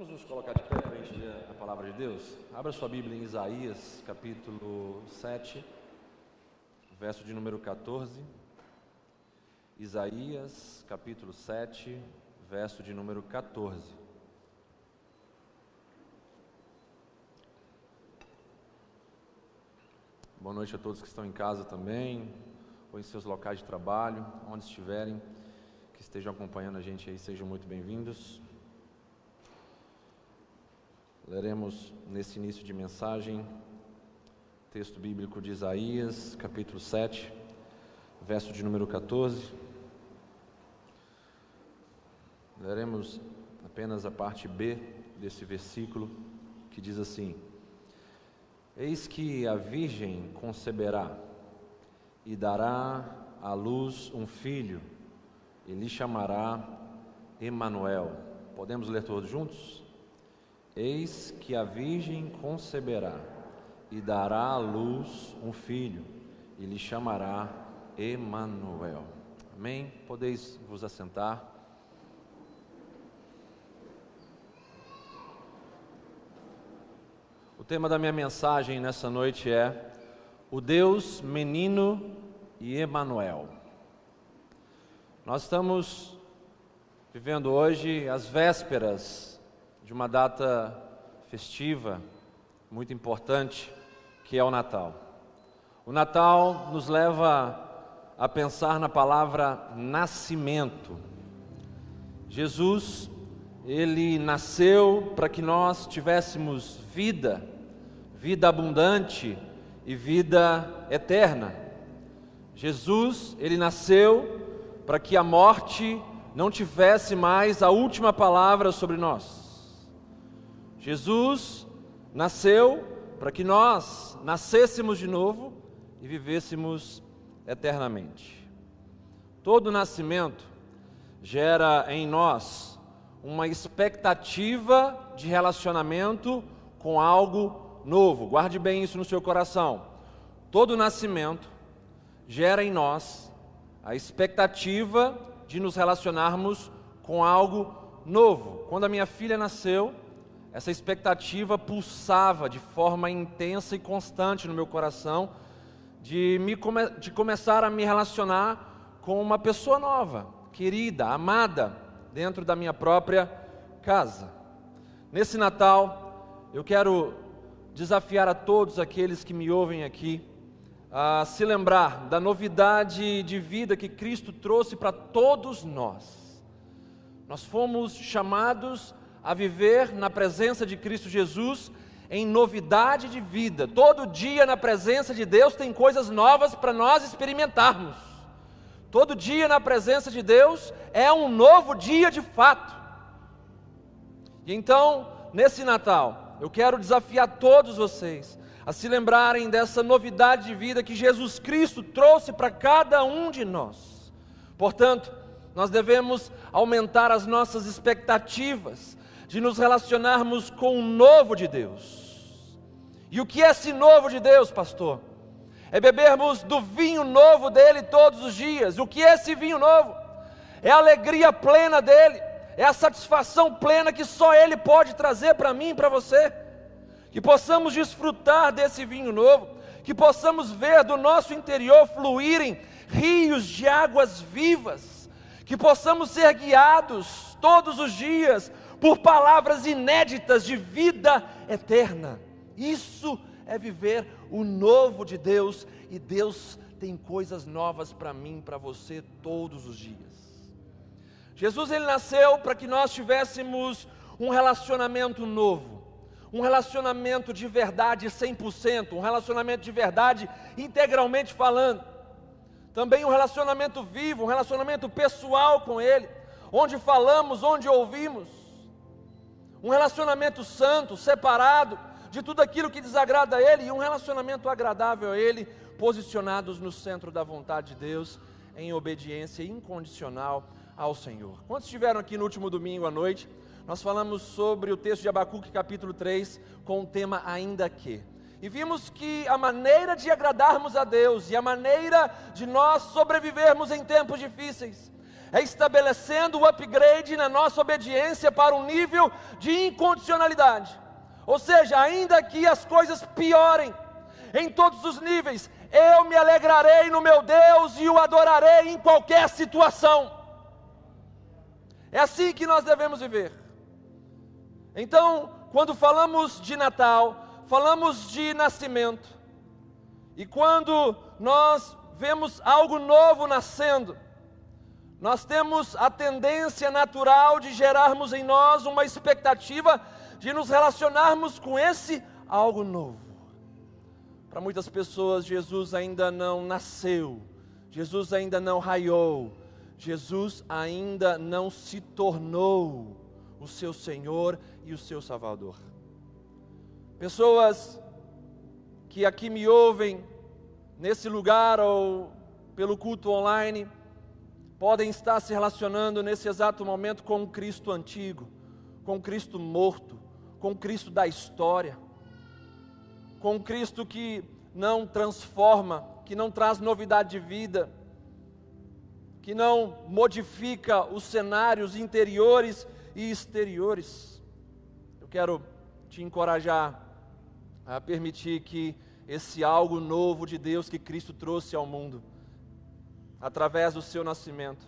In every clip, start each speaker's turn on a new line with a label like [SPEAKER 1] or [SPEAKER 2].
[SPEAKER 1] Vamos nos colocar de pé para a gente ler a palavra de Deus? Abra sua Bíblia em Isaías, capítulo 7, verso de número 14. Isaías, capítulo 7, verso de número 14. Boa noite a todos que estão em casa também, ou em seus locais de trabalho, onde estiverem, que estejam acompanhando a gente aí, sejam muito bem-vindos. Leremos nesse início de mensagem texto bíblico de Isaías, capítulo 7, verso de número 14. Leremos apenas a parte B desse versículo, que diz assim: Eis que a virgem conceberá e dará à luz um filho, e lhe chamará Emanuel. Podemos ler todos juntos? Eis que a virgem conceberá e dará à luz um filho, e lhe chamará Emanuel. Amém? Podeis vos assentar. O tema da minha mensagem nessa noite é o Deus menino e Emanuel. Nós estamos vivendo hoje as vésperas de uma data festiva muito importante, que é o Natal. O Natal nos leva a pensar na palavra nascimento. Jesus, ele nasceu para que nós tivéssemos vida, vida abundante e vida eterna. Jesus, ele nasceu para que a morte não tivesse mais a última palavra sobre nós. Jesus nasceu para que nós nascêssemos de novo e vivêssemos eternamente. Todo nascimento gera em nós uma expectativa de relacionamento com algo novo. Guarde bem isso no seu coração. Todo nascimento gera em nós a expectativa de nos relacionarmos com algo novo. Quando a minha filha nasceu, essa expectativa pulsava de forma intensa e constante no meu coração de, me come, de começar a me relacionar com uma pessoa nova, querida, amada, dentro da minha própria casa. Nesse Natal, eu quero desafiar a todos aqueles que me ouvem aqui a se lembrar da novidade de vida que Cristo trouxe para todos nós. Nós fomos chamados a viver na presença de Cristo Jesus em novidade de vida. Todo dia na presença de Deus tem coisas novas para nós experimentarmos. Todo dia na presença de Deus é um novo dia de fato. E então, nesse Natal, eu quero desafiar todos vocês a se lembrarem dessa novidade de vida que Jesus Cristo trouxe para cada um de nós. Portanto, nós devemos aumentar as nossas expectativas, de nos relacionarmos com o novo de Deus. E o que é esse novo de Deus, pastor? É bebermos do vinho novo dele todos os dias. O que é esse vinho novo? É a alegria plena dele, é a satisfação plena que só ele pode trazer para mim e para você. Que possamos desfrutar desse vinho novo, que possamos ver do nosso interior fluírem rios de águas vivas, que possamos ser guiados todos os dias por palavras inéditas de vida eterna. Isso é viver o novo de Deus e Deus tem coisas novas para mim, para você todos os dias. Jesus ele nasceu para que nós tivéssemos um relacionamento novo, um relacionamento de verdade 100%, um relacionamento de verdade integralmente falando. Também um relacionamento vivo, um relacionamento pessoal com ele, onde falamos, onde ouvimos um relacionamento santo, separado de tudo aquilo que desagrada a Ele e um relacionamento agradável a Ele, posicionados no centro da vontade de Deus, em obediência incondicional ao Senhor. Quando estiveram aqui no último domingo à noite, nós falamos sobre o texto de Abacuque, capítulo 3, com o tema Ainda que. E vimos que a maneira de agradarmos a Deus e a maneira de nós sobrevivermos em tempos difíceis é estabelecendo o upgrade na nossa obediência para um nível de incondicionalidade. Ou seja, ainda que as coisas piorem em todos os níveis, eu me alegrarei no meu Deus e o adorarei em qualquer situação. É assim que nós devemos viver. Então, quando falamos de Natal, falamos de nascimento, e quando nós vemos algo novo nascendo, nós temos a tendência natural de gerarmos em nós uma expectativa de nos relacionarmos com esse algo novo. Para muitas pessoas, Jesus ainda não nasceu, Jesus ainda não raiou, Jesus ainda não se tornou o seu Senhor e o seu Salvador. Pessoas que aqui me ouvem, nesse lugar ou pelo culto online, podem estar se relacionando nesse exato momento com o Cristo antigo, com o Cristo morto, com o Cristo da história, com o Cristo que não transforma, que não traz novidade de vida, que não modifica os cenários interiores e exteriores. Eu quero te encorajar a permitir que esse algo novo de Deus que Cristo trouxe ao mundo, através do seu nascimento.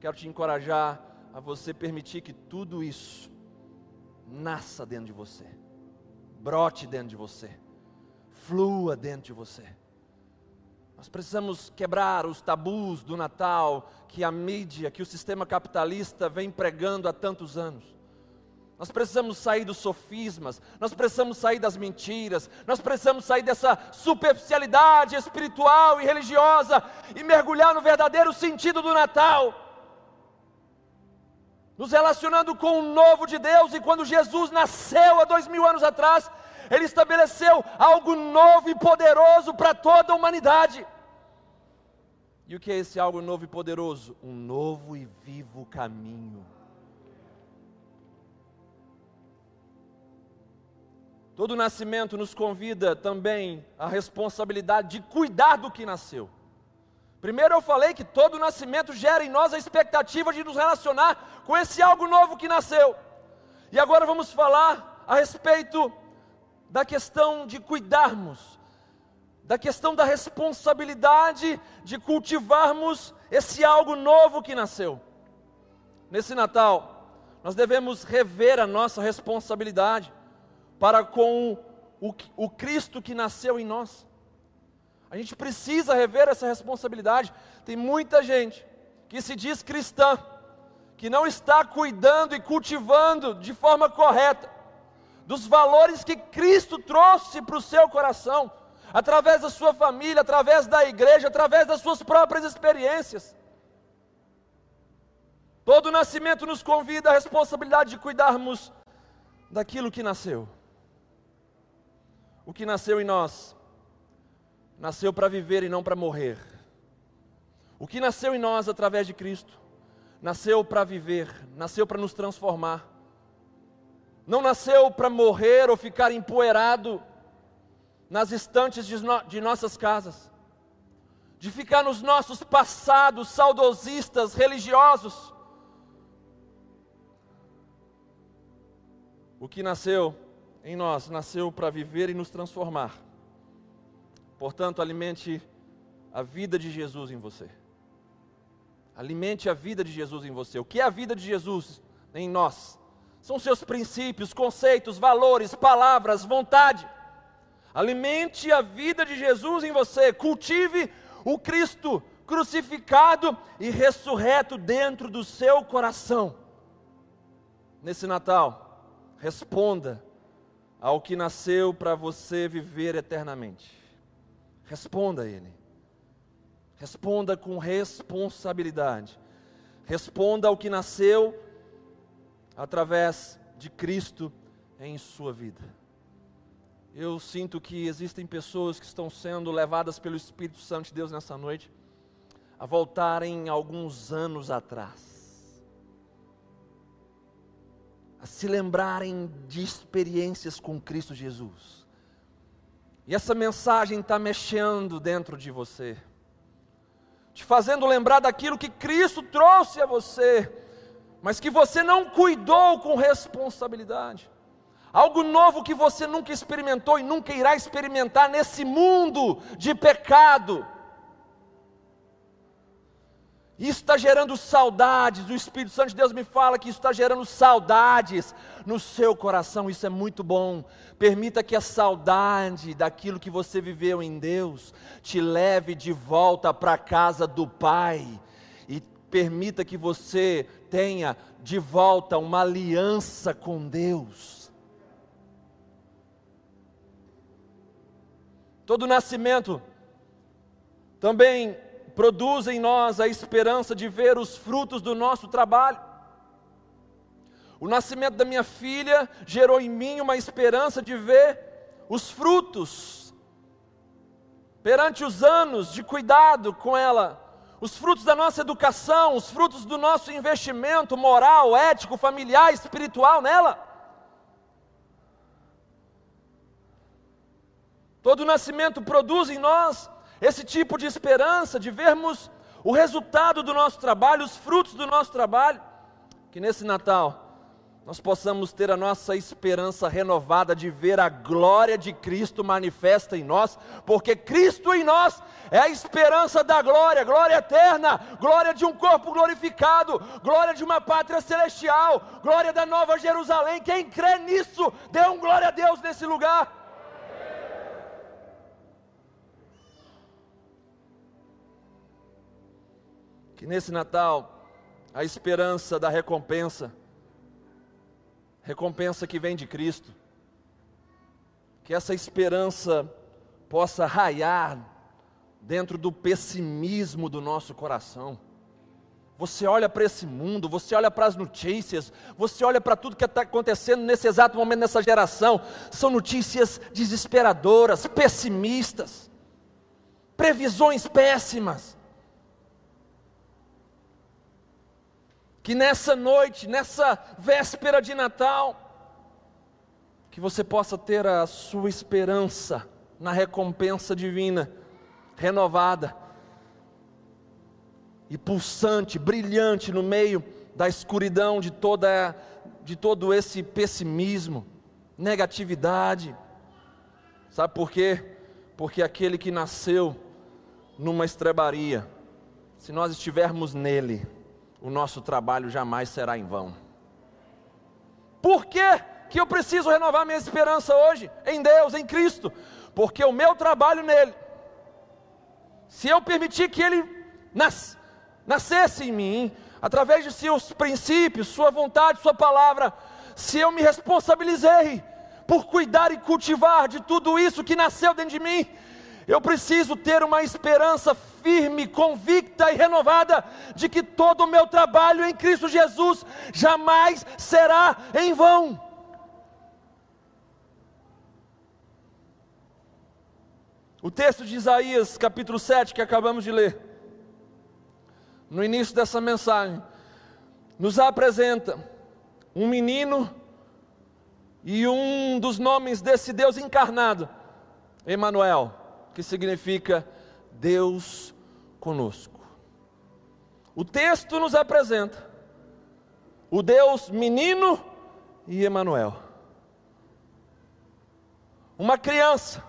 [SPEAKER 1] Quero te encorajar a você permitir que tudo isso nasça dentro de você, brote dentro de você, flua dentro de você. Nós precisamos quebrar os tabus do Natal que a mídia, que o sistema capitalista vem pregando há tantos anos. Nós precisamos sair dos sofismas, nós precisamos sair das mentiras, nós precisamos sair dessa superficialidade espiritual e religiosa e mergulhar no verdadeiro sentido do Natal. Nos relacionando com o novo de Deus, e quando Jesus nasceu há dois mil anos atrás, Ele estabeleceu algo novo e poderoso para toda a humanidade. E o que é esse algo novo e poderoso? Um novo e vivo caminho. Todo nascimento nos convida também a responsabilidade de cuidar do que nasceu. Primeiro eu falei que todo nascimento gera em nós a expectativa de nos relacionar com esse algo novo que nasceu. E agora vamos falar a respeito da questão de cuidarmos, da questão da responsabilidade de cultivarmos esse algo novo que nasceu. Nesse Natal, nós devemos rever a nossa responsabilidade para com o, o Cristo que nasceu em nós. A gente precisa rever essa responsabilidade. Tem muita gente que se diz cristã, que não está cuidando e cultivando de forma correta dos valores que Cristo trouxe para o seu coração, através da sua família, através da igreja, através das suas próprias experiências. Todo nascimento nos convida à responsabilidade de cuidarmos daquilo que nasceu o que nasceu em nós nasceu para viver e não para morrer. O que nasceu em nós através de Cristo nasceu para viver, nasceu para nos transformar. Não nasceu para morrer ou ficar empoeirado nas estantes de, no, de nossas casas, de ficar nos nossos passados saudosistas, religiosos. O que nasceu em nós nasceu para viver e nos transformar. Portanto, alimente a vida de Jesus em você. Alimente a vida de Jesus em você. O que é a vida de Jesus em nós? São seus princípios, conceitos, valores, palavras, vontade. Alimente a vida de Jesus em você. Cultive o Cristo crucificado e ressurreto dentro do seu coração. Nesse Natal, responda ao que nasceu para você viver eternamente? Responda a Ele. Responda com responsabilidade. Responda ao que nasceu através de Cristo em sua vida. Eu sinto que existem pessoas que estão sendo levadas pelo Espírito Santo de Deus nessa noite a voltarem alguns anos atrás a se lembrarem de experiências com Cristo Jesus. E essa mensagem está mexendo dentro de você. te fazendo lembrar daquilo que Cristo trouxe a você, mas que você não cuidou com responsabilidade. Algo novo que você nunca experimentou e nunca irá experimentar nesse mundo de pecado. Isso está gerando saudades. O Espírito Santo de Deus me fala que isso está gerando saudades no seu coração. Isso é muito bom. Permita que a saudade daquilo que você viveu em Deus te leve de volta para a casa do Pai. E permita que você tenha de volta uma aliança com Deus. Todo nascimento também produz em nós a esperança de ver os frutos do nosso trabalho. O nascimento da minha filha gerou em mim uma esperança de ver os frutos, perante os anos de cuidado com ela, os frutos da nossa educação, os frutos do nosso investimento moral, ético, familiar, espiritual nela. Todo nascimento produz em nós esse tipo de esperança, de vermos o resultado do nosso trabalho, os frutos do nosso trabalho, que nesse Natal nós possamos ter a nossa esperança renovada de ver a glória de Cristo manifesta em nós, porque Cristo em nós é a esperança da glória, glória eterna, glória de um corpo glorificado, glória de uma pátria celestial, glória da nova Jerusalém. Quem crê nisso, dê um glória a Deus nesse lugar. Que nesse Natal, a esperança da recompensa, recompensa que vem de Cristo, que essa esperança possa raiar dentro do pessimismo do nosso coração. Você olha para esse mundo, você olha para as notícias, você olha para tudo que está acontecendo nesse exato momento nessa geração, são notícias desesperadoras, pessimistas, previsões péssimas. Que nessa noite, nessa véspera de Natal, que você possa ter a sua esperança na recompensa divina, renovada e pulsante, brilhante no meio da escuridão de toda de todo esse pessimismo, negatividade. Sabe por quê? Porque aquele que nasceu numa estrebaria, se nós estivermos nele, o nosso trabalho jamais será em vão. Por que, eu preciso renovar minha esperança hoje? Em Deus, em Cristo. Porque o meu trabalho nele, se eu permitir que ele nas, nascesse em mim, através de seus princípios, sua vontade, sua palavra, se eu me responsabilizei por cuidar e cultivar de tudo isso que nasceu dentro de mim, eu preciso ter uma esperança firme, convicta e renovada de que todo o meu trabalho em Cristo Jesus jamais será em vão. O texto de Isaías, capítulo 7, que acabamos de ler, no início dessa mensagem, nos apresenta um menino e um dos nomes desse Deus encarnado, Emanuel que significa Deus conosco. O texto nos apresenta o Deus menino e Emanuel. Uma criança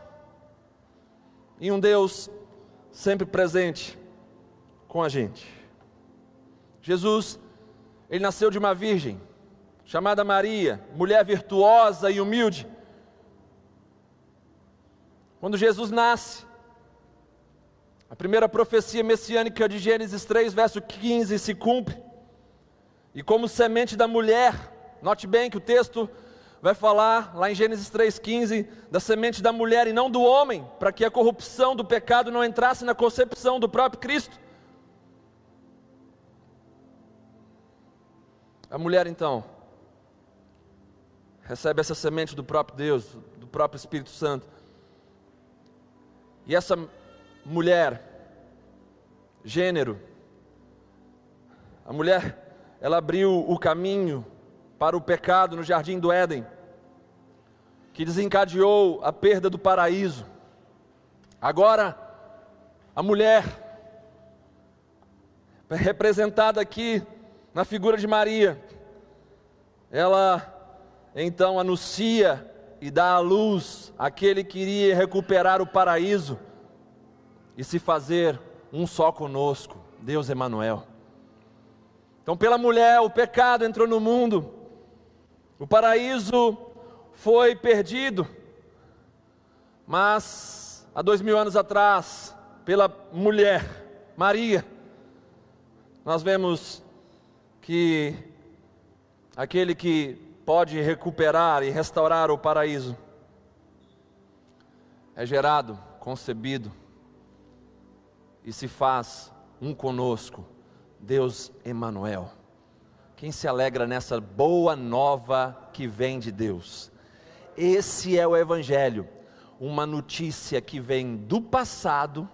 [SPEAKER 1] e um Deus sempre presente com a gente. Jesus, ele nasceu de uma virgem chamada Maria, mulher virtuosa e humilde quando Jesus nasce, a primeira profecia messiânica de Gênesis 3, verso 15, se cumpre. E como semente da mulher, note bem que o texto vai falar lá em Gênesis 3,15 da semente da mulher e não do homem, para que a corrupção do pecado não entrasse na concepção do próprio Cristo. A mulher então recebe essa semente do próprio Deus, do próprio Espírito Santo e essa mulher, gênero, a mulher, ela abriu o caminho para o pecado no jardim do Éden, que desencadeou a perda do paraíso. Agora, a mulher, representada aqui na figura de Maria. Ela então anuncia e dá à luz aquele que iria recuperar o paraíso e se fazer um só conosco, Deus Emanuel. Então, pela mulher, o pecado entrou no mundo, o paraíso foi perdido, mas há dois mil anos atrás, pela mulher, Maria, nós vemos que aquele que pode recuperar e restaurar o paraíso é gerado, concebido e se faz um conosco, Deus Emanuel. Quem se alegra nessa boa nova que vem de Deus? Esse é o evangelho, uma notícia que vem do passado,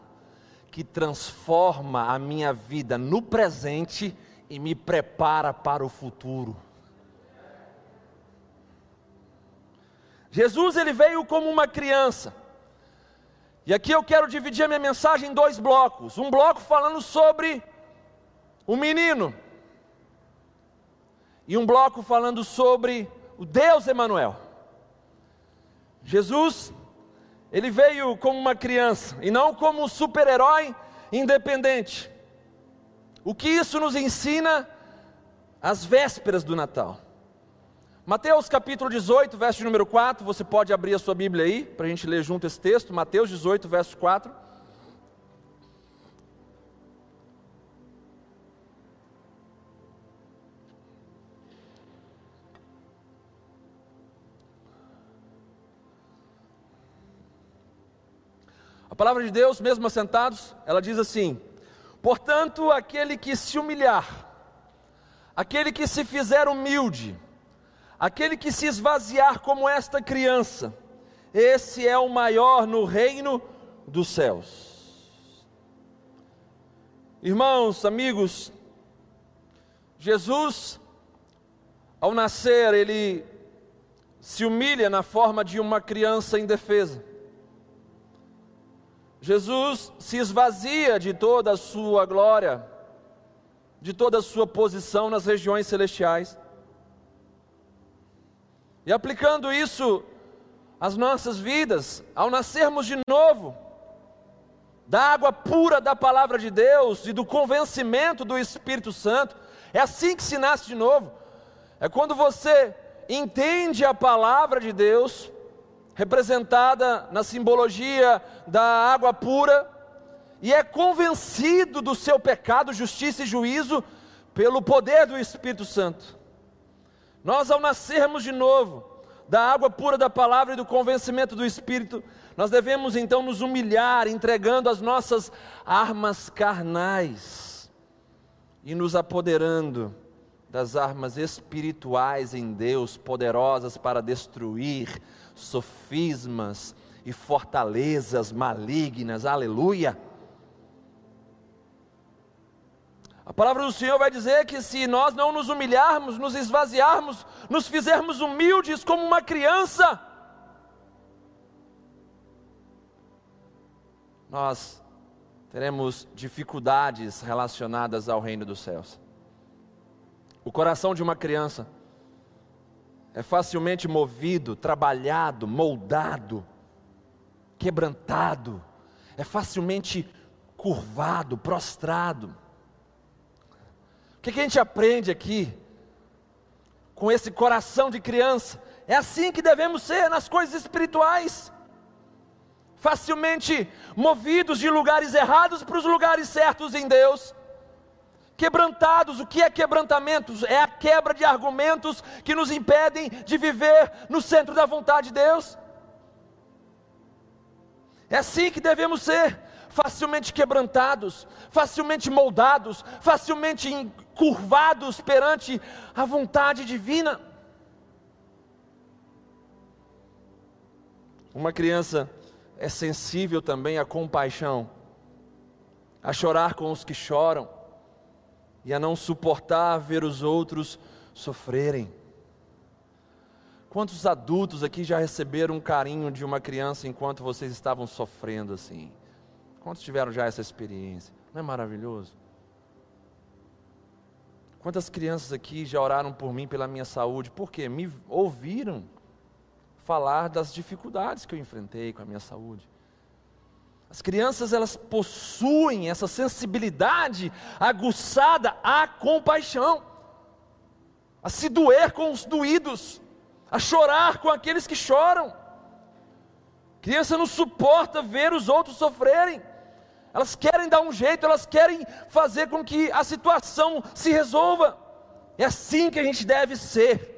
[SPEAKER 1] que transforma a minha vida no presente e me prepara para o futuro. Jesus ele veio como uma criança. E aqui eu quero dividir a minha mensagem em dois blocos. Um bloco falando sobre o menino. E um bloco falando sobre o Deus Emanuel. Jesus, ele veio como uma criança e não como um super-herói independente. O que isso nos ensina às vésperas do Natal? Mateus capítulo 18, verso número 4, você pode abrir a sua Bíblia aí, para a gente ler junto esse texto, Mateus 18, verso 4. A palavra de Deus, mesmo assentados, ela diz assim: Portanto, aquele que se humilhar, aquele que se fizer humilde, Aquele que se esvaziar como esta criança, esse é o maior no reino dos céus. Irmãos, amigos, Jesus, ao nascer, ele se humilha na forma de uma criança indefesa. Jesus se esvazia de toda a sua glória, de toda a sua posição nas regiões celestiais. E aplicando isso às nossas vidas, ao nascermos de novo, da água pura da palavra de Deus e do convencimento do Espírito Santo, é assim que se nasce de novo. É quando você entende a palavra de Deus, representada na simbologia da água pura, e é convencido do seu pecado, justiça e juízo pelo poder do Espírito Santo. Nós, ao nascermos de novo, da água pura da palavra e do convencimento do Espírito, nós devemos então nos humilhar, entregando as nossas armas carnais e nos apoderando das armas espirituais em Deus, poderosas para destruir sofismas e fortalezas malignas, aleluia. A palavra do Senhor vai dizer que se nós não nos humilharmos, nos esvaziarmos, nos fizermos humildes como uma criança, nós teremos dificuldades relacionadas ao reino dos céus. O coração de uma criança é facilmente movido, trabalhado, moldado, quebrantado, é facilmente curvado, prostrado. Que, que a gente aprende aqui? Com esse coração de criança, é assim que devemos ser nas coisas espirituais facilmente movidos de lugares errados para os lugares certos em Deus. Quebrantados, o que é quebrantamento? É a quebra de argumentos que nos impedem de viver no centro da vontade de Deus. É assim que devemos ser, facilmente quebrantados, facilmente moldados, facilmente curvados perante a vontade divina. Uma criança é sensível também à compaixão, a chorar com os que choram e a não suportar ver os outros sofrerem. Quantos adultos aqui já receberam um carinho de uma criança enquanto vocês estavam sofrendo assim? Quantos tiveram já essa experiência? Não é maravilhoso? Quantas crianças aqui já oraram por mim, pela minha saúde? Por quê? Me ouviram falar das dificuldades que eu enfrentei com a minha saúde. As crianças elas possuem essa sensibilidade aguçada à compaixão, a se doer com os doídos, a chorar com aqueles que choram. Criança não suporta ver os outros sofrerem. Elas querem dar um jeito, elas querem fazer com que a situação se resolva. É assim que a gente deve ser.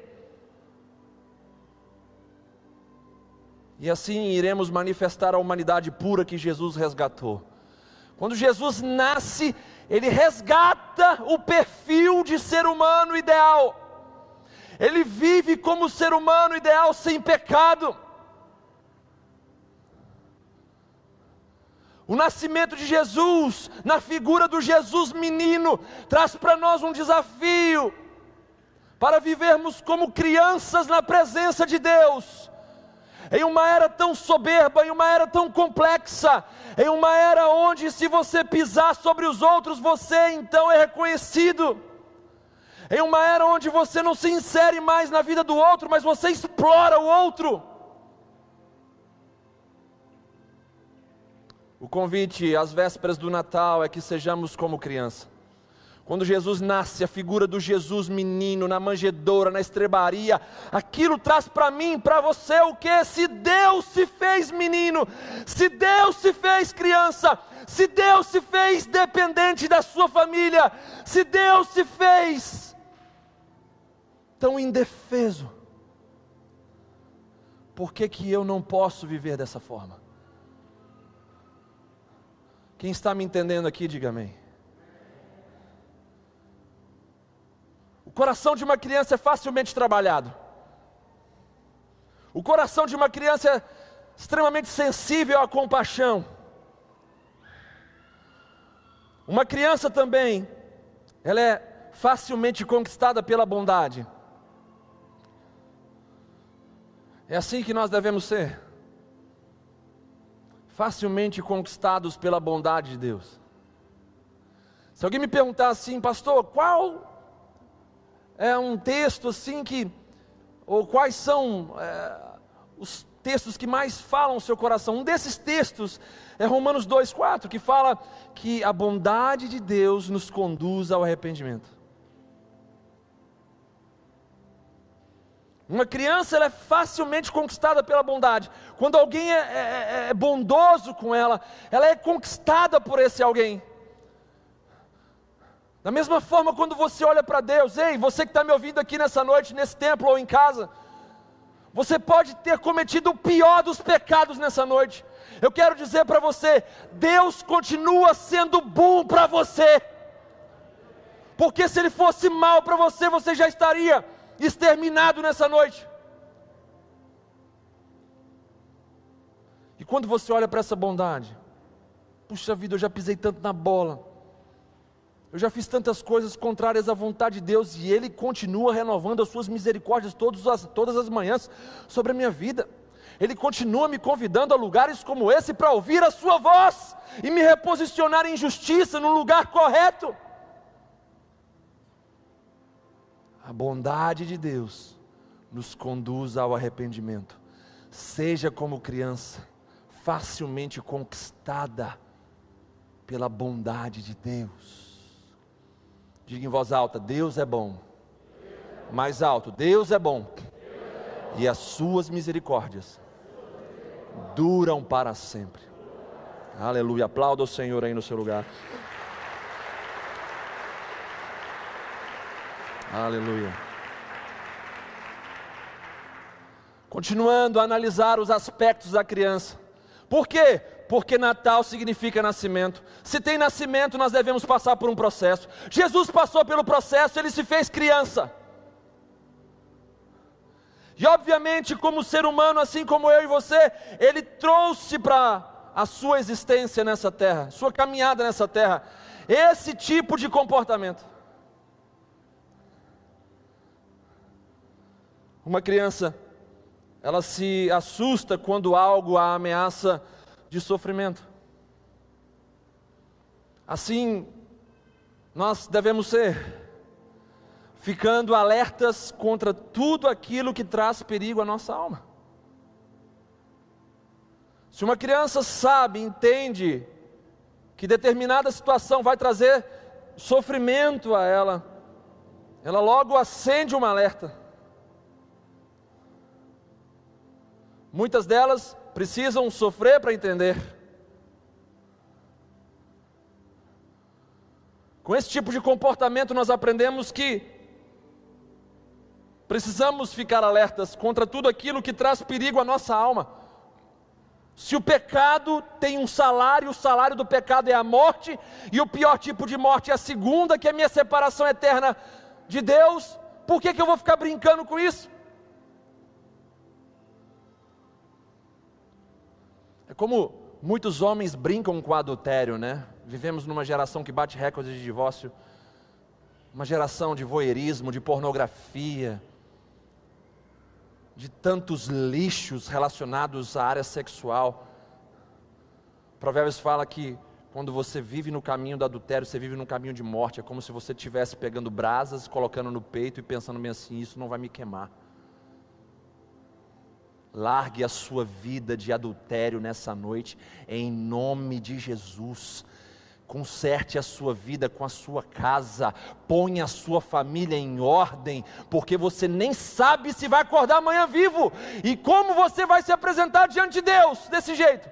[SPEAKER 1] E assim iremos manifestar a humanidade pura que Jesus resgatou. Quando Jesus nasce, ele resgata o perfil de ser humano ideal. Ele vive como ser humano ideal sem pecado. O nascimento de Jesus, na figura do Jesus menino, traz para nós um desafio para vivermos como crianças na presença de Deus em uma era tão soberba, em uma era tão complexa, em uma era onde se você pisar sobre os outros, você então é reconhecido. Em uma era onde você não se insere mais na vida do outro, mas você explora o outro. O convite às vésperas do Natal é que sejamos como criança. Quando Jesus nasce, a figura do Jesus menino na manjedoura, na estrebaria, aquilo traz para mim, para você o que? Se Deus se fez menino, se Deus se fez criança, se Deus se fez dependente da sua família, se Deus se fez tão indefeso, por que, que eu não posso viver dessa forma? Quem está me entendendo aqui, diga amém. O coração de uma criança é facilmente trabalhado. O coração de uma criança é extremamente sensível à compaixão. Uma criança também, ela é facilmente conquistada pela bondade. É assim que nós devemos ser. Facilmente conquistados pela bondade de Deus. Se alguém me perguntar assim, pastor, qual é um texto assim que, ou quais são é, os textos que mais falam o seu coração? Um desses textos é Romanos 2,4, que fala que a bondade de Deus nos conduz ao arrependimento. Uma criança ela é facilmente conquistada pela bondade. Quando alguém é, é, é bondoso com ela, ela é conquistada por esse alguém. Da mesma forma, quando você olha para Deus, ei, você que está me ouvindo aqui nessa noite, nesse templo ou em casa, você pode ter cometido o pior dos pecados nessa noite. Eu quero dizer para você: Deus continua sendo bom para você, porque se Ele fosse mal para você, você já estaria exterminado nessa noite. E quando você olha para essa bondade, puxa vida, eu já pisei tanto na bola. Eu já fiz tantas coisas contrárias à vontade de Deus e Ele continua renovando as suas misericórdias todas as, todas as manhãs sobre a minha vida. Ele continua me convidando a lugares como esse para ouvir a Sua voz e me reposicionar em justiça no lugar correto. A bondade de Deus nos conduz ao arrependimento. Seja como criança, facilmente conquistada pela bondade de Deus. Diga em voz alta: Deus é bom. Mais alto: Deus é bom. E as suas misericórdias duram para sempre. Aleluia. Aplauda o Senhor aí no seu lugar. Aleluia. Continuando a analisar os aspectos da criança. Por quê? porque Natal significa nascimento. Se tem nascimento, nós devemos passar por um processo. Jesus passou pelo processo, ele se fez criança. E obviamente, como ser humano, assim como eu e você, ele trouxe para a sua existência nessa terra, sua caminhada nessa terra, esse tipo de comportamento. Uma criança, ela se assusta quando algo a ameaça de sofrimento. Assim, nós devemos ser. ficando alertas contra tudo aquilo que traz perigo à nossa alma. Se uma criança sabe, entende que determinada situação vai trazer sofrimento a ela, ela logo acende uma alerta. Muitas delas precisam sofrer para entender. Com esse tipo de comportamento, nós aprendemos que precisamos ficar alertas contra tudo aquilo que traz perigo à nossa alma. Se o pecado tem um salário, o salário do pecado é a morte, e o pior tipo de morte é a segunda, que é a minha separação eterna de Deus, por que, que eu vou ficar brincando com isso? Como muitos homens brincam com adultério, né? Vivemos numa geração que bate recordes de divórcio, uma geração de voyeurismo, de pornografia, de tantos lixos relacionados à área sexual. Provérbios fala que quando você vive no caminho do adultério, você vive no caminho de morte. É como se você estivesse pegando brasas, colocando no peito e pensando bem assim: isso não vai me queimar. Largue a sua vida de adultério nessa noite, em nome de Jesus. Conserte a sua vida com a sua casa, ponha a sua família em ordem, porque você nem sabe se vai acordar amanhã vivo e como você vai se apresentar diante de Deus desse jeito.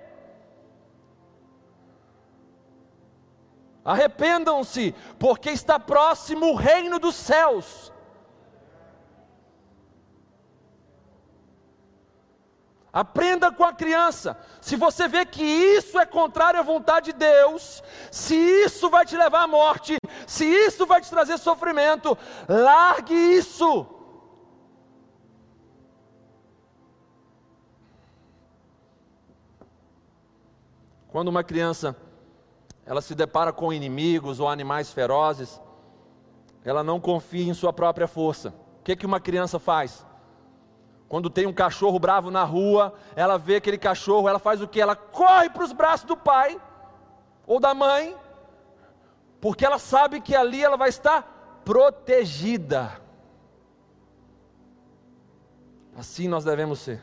[SPEAKER 1] Arrependam-se, porque está próximo o reino dos céus. Aprenda com a criança. Se você vê que isso é contrário à vontade de Deus, se isso vai te levar à morte, se isso vai te trazer sofrimento, largue isso. Quando uma criança ela se depara com inimigos ou animais ferozes, ela não confia em sua própria força. O que, que uma criança faz? Quando tem um cachorro bravo na rua, ela vê aquele cachorro, ela faz o que? Ela corre para os braços do pai ou da mãe, porque ela sabe que ali ela vai estar protegida. Assim nós devemos ser,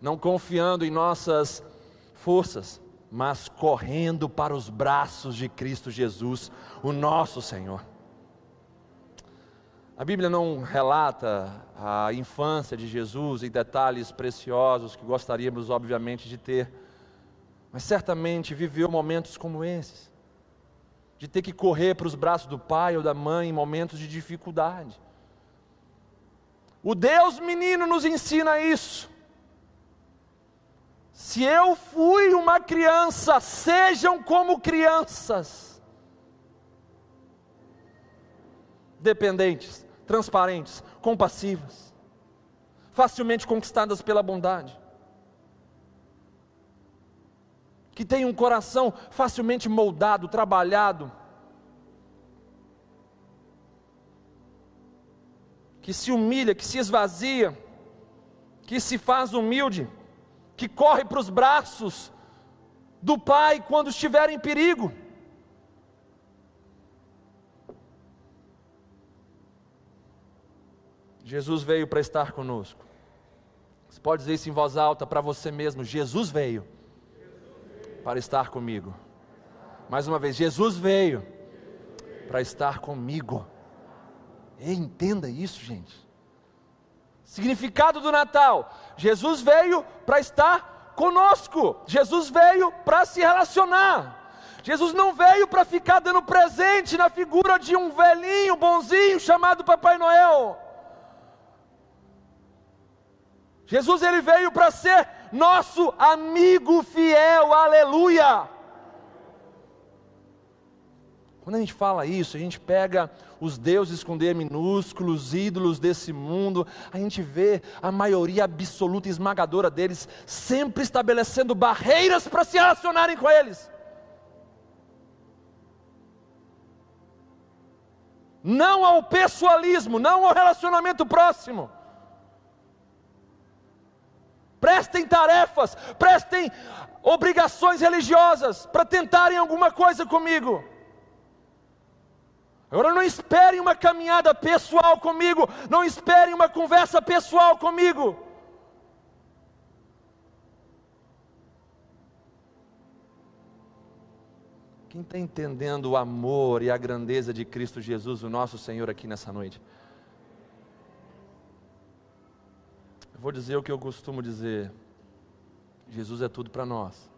[SPEAKER 1] não confiando em nossas forças, mas correndo para os braços de Cristo Jesus, o nosso Senhor. A Bíblia não relata a infância de Jesus em detalhes preciosos que gostaríamos, obviamente, de ter, mas certamente viveu momentos como esses, de ter que correr para os braços do pai ou da mãe em momentos de dificuldade. O Deus menino nos ensina isso. Se eu fui uma criança, sejam como crianças, dependentes transparentes, compassivas, facilmente conquistadas pela bondade, que têm um coração facilmente moldado, trabalhado, que se humilha, que se esvazia, que se faz humilde, que corre para os braços do Pai quando estiver em perigo. Jesus veio para estar conosco. Você pode dizer isso em voz alta para você mesmo: Jesus veio para estar comigo. Mais uma vez, Jesus veio para estar comigo. Entenda isso, gente. Significado do Natal: Jesus veio para estar conosco. Jesus veio para se relacionar. Jesus não veio para ficar dando presente na figura de um velhinho bonzinho chamado Papai Noel. Jesus ele veio para ser nosso amigo fiel, aleluia. Quando a gente fala isso, a gente pega os deuses com D minúsculos, ídolos desse mundo, a gente vê a maioria absoluta e esmagadora deles sempre estabelecendo barreiras para se relacionarem com eles. Não ao pessoalismo, não ao relacionamento próximo prestem tarefas, prestem obrigações religiosas para tentarem alguma coisa comigo. Agora não esperem uma caminhada pessoal comigo, não esperem uma conversa pessoal comigo. Quem está entendendo o amor e a grandeza de Cristo Jesus, o nosso Senhor, aqui nessa noite? Eu vou dizer o que eu costumo dizer: Jesus é tudo para nós.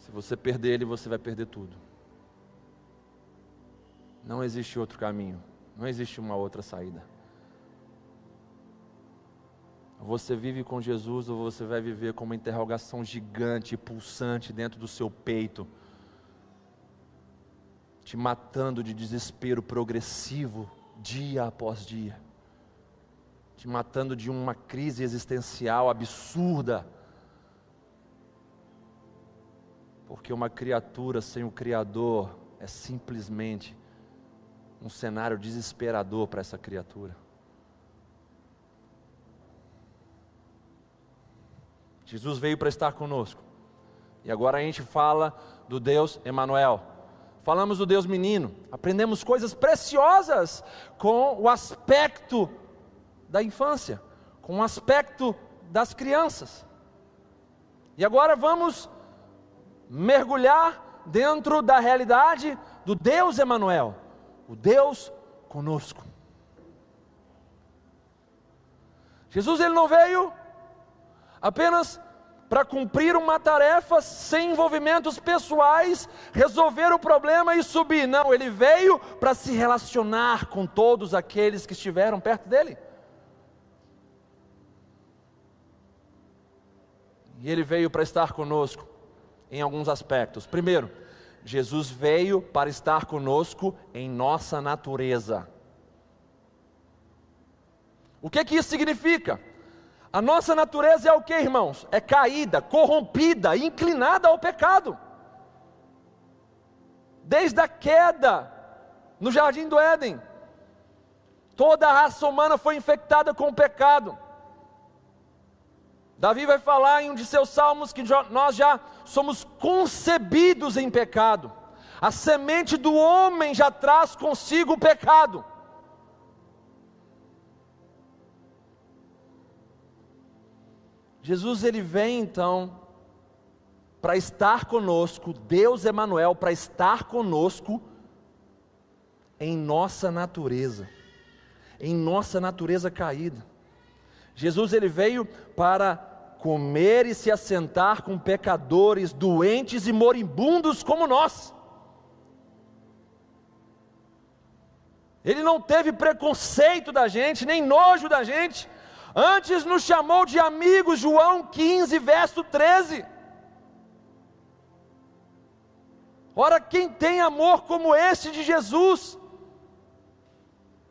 [SPEAKER 1] Se você perder Ele, você vai perder tudo. Não existe outro caminho, não existe uma outra saída. Você vive com Jesus ou você vai viver com uma interrogação gigante, pulsante dentro do seu peito, te matando de desespero progressivo, dia após dia, te matando de uma crise existencial absurda, porque uma criatura sem o Criador é simplesmente um cenário desesperador para essa criatura. Jesus veio para estar conosco. E agora a gente fala do Deus Emanuel. Falamos do Deus menino, aprendemos coisas preciosas com o aspecto da infância, com o aspecto das crianças. E agora vamos mergulhar dentro da realidade do Deus Emanuel o Deus conosco. Jesus ele não veio apenas para cumprir uma tarefa sem envolvimentos pessoais, resolver o problema e subir. Não, ele veio para se relacionar com todos aqueles que estiveram perto dele. E ele veio para estar conosco em alguns aspectos. Primeiro, Jesus veio para estar conosco em nossa natureza. O que que isso significa? A nossa natureza é o que, irmãos? É caída, corrompida, inclinada ao pecado. Desde a queda no jardim do Éden, toda a raça humana foi infectada com o pecado. Davi vai falar em um de seus salmos que nós já somos concebidos em pecado. A semente do homem já traz consigo o pecado. Jesus ele vem então para estar conosco, Deus Emanuel para estar conosco em nossa natureza, em nossa natureza caída. Jesus ele veio para comer e se assentar com pecadores, doentes e moribundos como nós. Ele não teve preconceito da gente, nem nojo da gente. Antes nos chamou de amigos, João 15, verso 13. Ora, quem tem amor como esse de Jesus,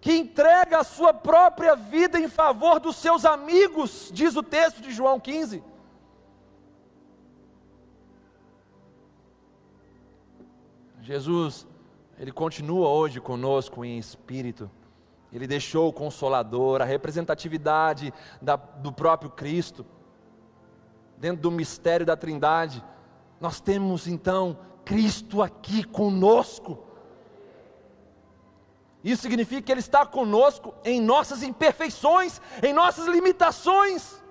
[SPEAKER 1] que entrega a sua própria vida em favor dos seus amigos, diz o texto de João 15. Jesus, Ele continua hoje conosco em espírito. Ele deixou o Consolador, a representatividade da, do próprio Cristo, dentro do mistério da Trindade. Nós temos então Cristo aqui conosco. Isso significa que Ele está conosco em nossas imperfeições, em nossas limitações,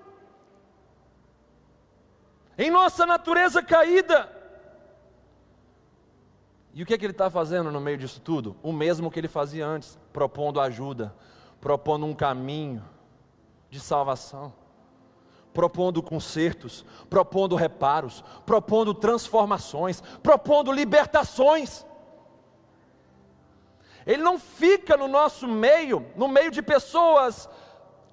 [SPEAKER 1] em nossa natureza caída. E o que, é que Ele está fazendo no meio disso tudo? O mesmo que Ele fazia antes, propondo ajuda, propondo um caminho de salvação, propondo consertos, propondo reparos, propondo transformações, propondo libertações. Ele não fica no nosso meio, no meio de pessoas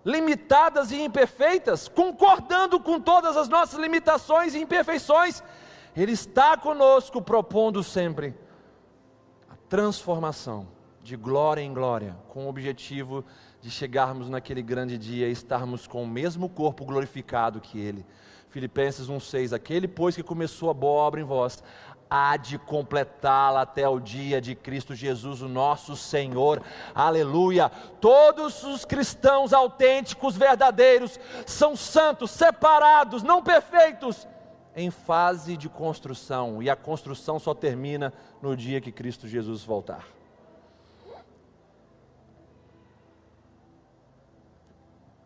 [SPEAKER 1] limitadas e imperfeitas, concordando com todas as nossas limitações e imperfeições. Ele está conosco, propondo sempre a transformação de glória em glória, com o objetivo de chegarmos naquele grande dia e estarmos com o mesmo corpo glorificado que Ele. Filipenses 1,6: Aquele, pois, que começou a boa obra em vós, há de completá-la até o dia de Cristo Jesus, o nosso Senhor. Aleluia! Todos os cristãos autênticos, verdadeiros, são santos, separados, não perfeitos, em fase de construção, e a construção só termina no dia que Cristo Jesus voltar.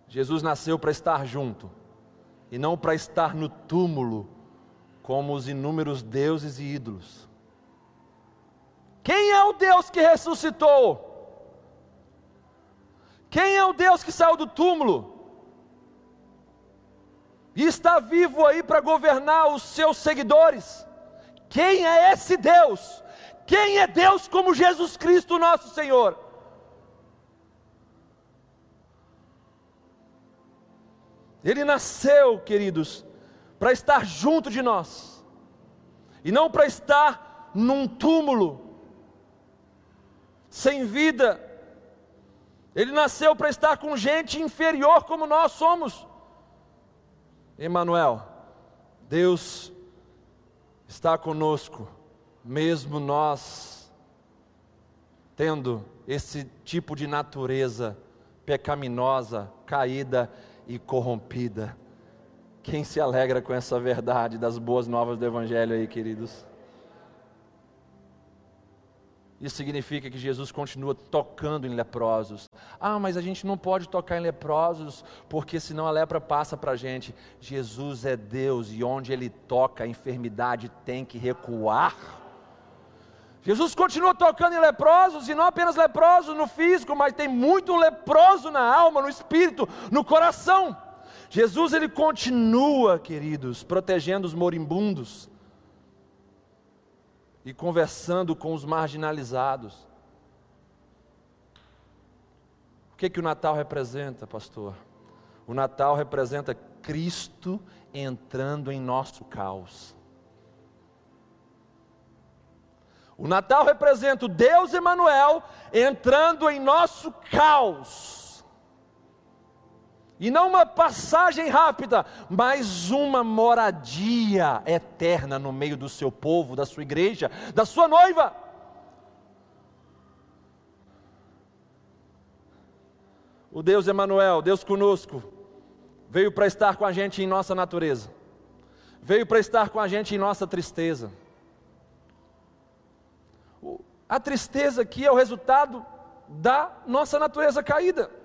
[SPEAKER 1] Jesus nasceu para estar junto e não para estar no túmulo como os inúmeros deuses e ídolos. Quem é o Deus que ressuscitou? Quem é o Deus que saiu do túmulo? E está vivo aí para governar os seus seguidores? Quem é esse Deus? Quem é Deus como Jesus Cristo, nosso Senhor? Ele nasceu, queridos, para estar junto de nós, e não para estar num túmulo, sem vida. Ele nasceu para estar com gente inferior como nós somos. Emmanuel, Deus está conosco, mesmo nós tendo esse tipo de natureza pecaminosa, caída e corrompida. Quem se alegra com essa verdade das boas novas do Evangelho aí, queridos? Isso significa que Jesus continua tocando em leprosos. Ah, mas a gente não pode tocar em leprosos, porque senão a lepra passa para a gente. Jesus é Deus e onde Ele toca, a enfermidade tem que recuar. Jesus continua tocando em leprosos, e não apenas leprosos no físico, mas tem muito leproso na alma, no espírito, no coração. Jesus ele continua, queridos, protegendo os moribundos, e conversando com os marginalizados. O que, que o Natal representa, pastor? O Natal representa Cristo entrando em nosso caos. O Natal representa o Deus Emanuel entrando em nosso caos. E não uma passagem rápida, mas uma moradia eterna no meio do seu povo, da sua igreja, da sua noiva. O Deus Emanuel, Deus conosco, veio para estar com a gente em nossa natureza. Veio para estar com a gente em nossa tristeza. A tristeza aqui é o resultado da nossa natureza caída.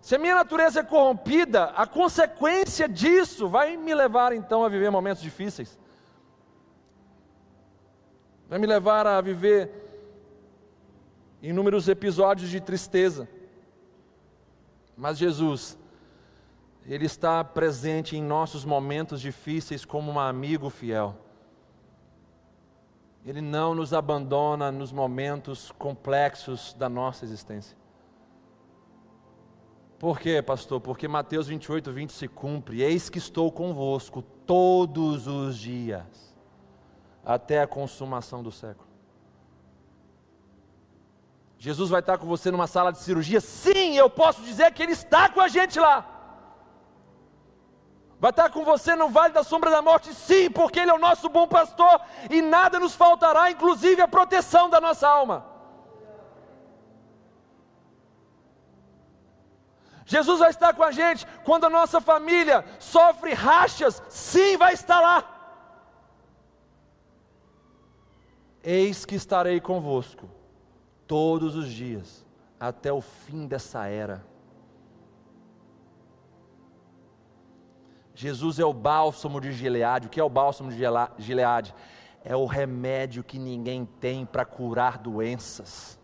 [SPEAKER 1] Se a minha natureza é corrompida, a consequência disso vai me levar então a viver momentos difíceis. Vai me levar a viver inúmeros episódios de tristeza. Mas Jesus, Ele está presente em nossos momentos difíceis como um amigo fiel. Ele não nos abandona nos momentos complexos da nossa existência. Por quê, pastor? Porque Mateus 28, 20 se cumpre. Eis que estou convosco todos os dias, até a consumação do século. Jesus vai estar com você numa sala de cirurgia? Sim, eu posso dizer que Ele está com a gente lá. Vai estar com você no vale da sombra da morte? Sim, porque Ele é o nosso bom pastor e nada nos faltará, inclusive a proteção da nossa alma. Jesus vai estar com a gente quando a nossa família sofre rachas, sim, vai estar lá. Eis que estarei convosco todos os dias, até o fim dessa era. Jesus é o bálsamo de Gileade. O que é o bálsamo de Gileade? É o remédio que ninguém tem para curar doenças.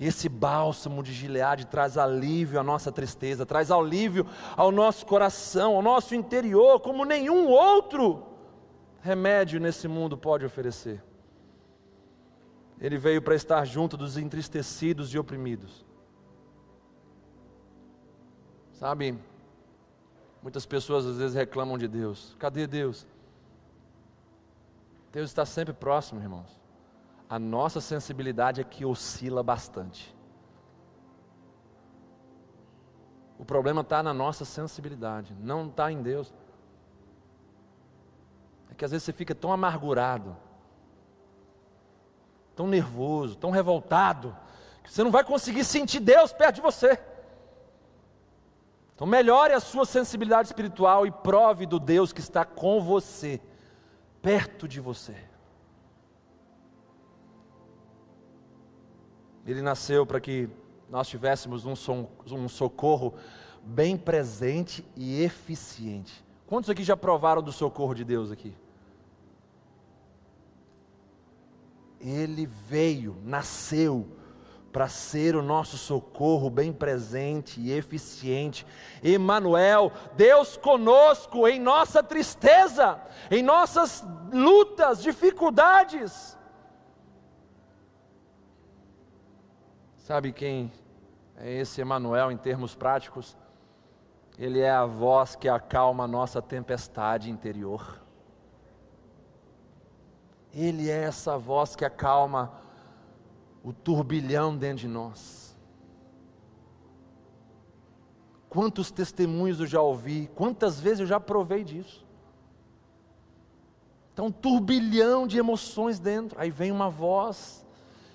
[SPEAKER 1] Esse bálsamo de Gileade traz alívio à nossa tristeza, traz alívio ao nosso coração, ao nosso interior, como nenhum outro remédio nesse mundo pode oferecer. Ele veio para estar junto dos entristecidos e oprimidos. Sabe, muitas pessoas às vezes reclamam de Deus. Cadê Deus? Deus está sempre próximo, irmãos a nossa sensibilidade é que oscila bastante. O problema está na nossa sensibilidade, não está em Deus. É que às vezes você fica tão amargurado, tão nervoso, tão revoltado, que você não vai conseguir sentir Deus perto de você. Então melhore a sua sensibilidade espiritual e prove do Deus que está com você, perto de você. Ele nasceu para que nós tivéssemos um, um socorro bem presente e eficiente. Quantos aqui já provaram do socorro de Deus aqui? Ele veio, nasceu para ser o nosso socorro bem presente e eficiente. Emanuel, Deus conosco em nossa tristeza, em nossas lutas, dificuldades. Sabe quem é esse Emanuel em termos práticos? Ele é a voz que acalma a nossa tempestade interior. Ele é essa voz que acalma o turbilhão dentro de nós. Quantos testemunhos eu já ouvi, quantas vezes eu já provei disso. Então, um turbilhão de emoções dentro. Aí vem uma voz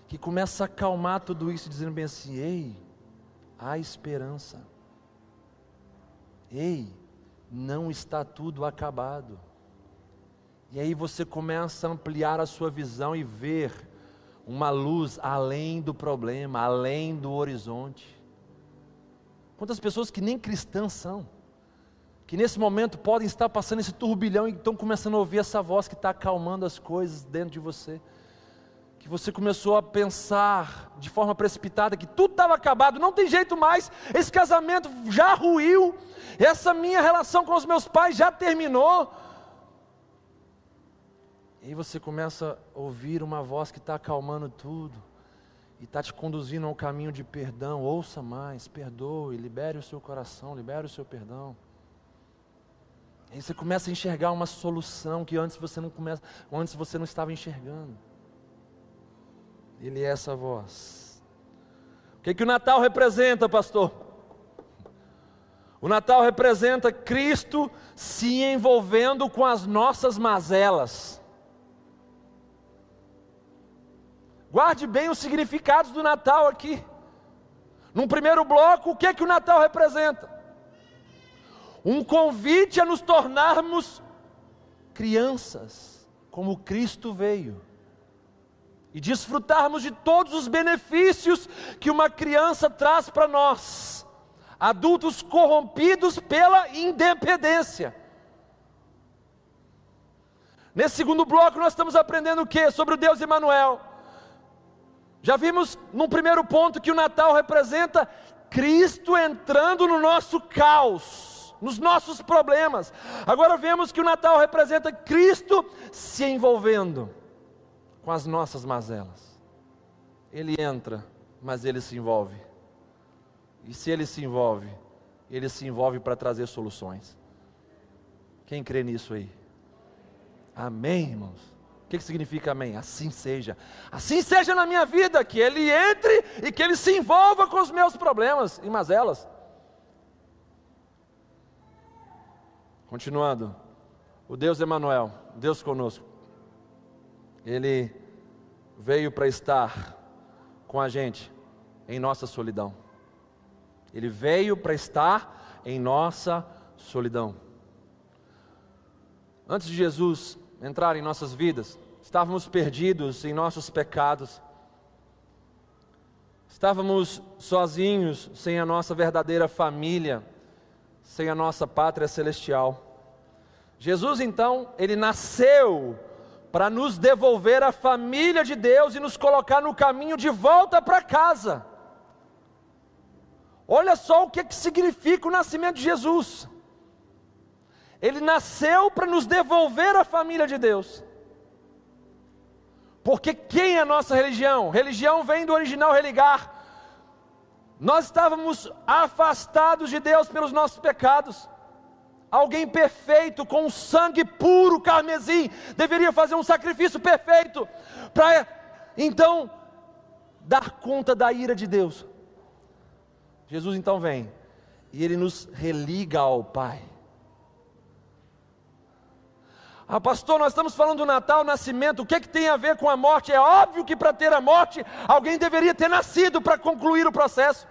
[SPEAKER 1] que começa a acalmar tudo isso, dizendo bem assim: ei, há esperança. Ei, não está tudo acabado. E aí você começa a ampliar a sua visão e ver uma luz além do problema, além do horizonte. Quantas pessoas que nem cristãs são, que nesse momento podem estar passando esse turbilhão e estão começando a ouvir essa voz que está acalmando as coisas dentro de você. Que você começou a pensar de forma precipitada que tudo estava acabado, não tem jeito mais, esse casamento já ruiu, essa minha relação com os meus pais já terminou e aí você começa a ouvir uma voz que está acalmando tudo e está te conduzindo ao caminho de perdão. Ouça mais, perdoe, libere o seu coração, libere o seu perdão. E aí você começa a enxergar uma solução que antes você não começa, antes você não estava enxergando. Ele é essa voz. O que, que o Natal representa, pastor? O Natal representa Cristo se envolvendo com as nossas mazelas. Guarde bem os significados do Natal aqui. Num primeiro bloco, o que é que o Natal representa? Um convite a nos tornarmos crianças, como Cristo veio, e desfrutarmos de todos os benefícios que uma criança traz para nós, adultos corrompidos pela independência. Nesse segundo bloco, nós estamos aprendendo o que? Sobre o Deus Emanuel. Já vimos num primeiro ponto que o Natal representa Cristo entrando no nosso caos, nos nossos problemas. Agora vemos que o Natal representa Cristo se envolvendo com as nossas mazelas. Ele entra, mas ele se envolve. E se ele se envolve, ele se envolve para trazer soluções. Quem crê nisso aí? Amém, irmãos? O que, significa amém? Assim seja. Assim seja na minha vida, que Ele entre e que Ele se envolva com os meus problemas e mazelas. Continuando, o Deus Emanuel, Deus conosco, Ele veio para estar com a gente em nossa solidão. Ele veio para estar em nossa solidão. Antes de Jesus entrar em nossas vidas. Estávamos perdidos em nossos pecados. Estávamos sozinhos, sem a nossa verdadeira família, sem a nossa pátria celestial. Jesus, então, ele nasceu para nos devolver a família de Deus e nos colocar no caminho de volta para casa. Olha só o que, que significa o nascimento de Jesus. Ele nasceu para nos devolver a família de Deus. Porque quem é a nossa religião? Religião vem do original religar. Nós estávamos afastados de Deus pelos nossos pecados. Alguém perfeito, com sangue puro, carmesim, deveria fazer um sacrifício perfeito, para então dar conta da ira de Deus. Jesus então vem e ele nos religa ao Pai. Ah, pastor, nós estamos falando do Natal, nascimento, o que, é que tem a ver com a morte? É óbvio que para ter a morte, alguém deveria ter nascido para concluir o processo,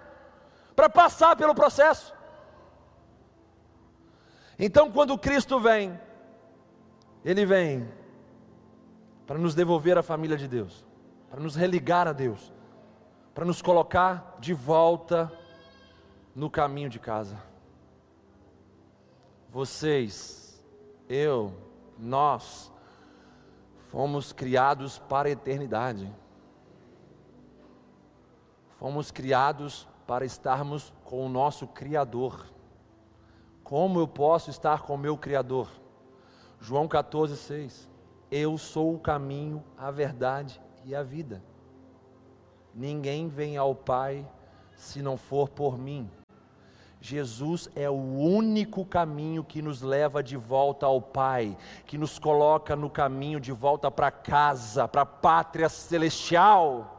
[SPEAKER 1] para passar pelo processo. Então, quando Cristo vem, Ele vem para nos devolver a família de Deus, para nos religar a Deus, para nos colocar de volta no caminho de casa. Vocês, eu, nós, fomos criados para a eternidade. Fomos criados para estarmos com o nosso Criador. Como eu posso estar com o meu Criador? João 14, 6. Eu sou o caminho, a verdade e a vida. Ninguém vem ao Pai se não for por mim. Jesus é o único caminho que nos leva de volta ao Pai, que nos coloca no caminho de volta para casa, para a pátria celestial.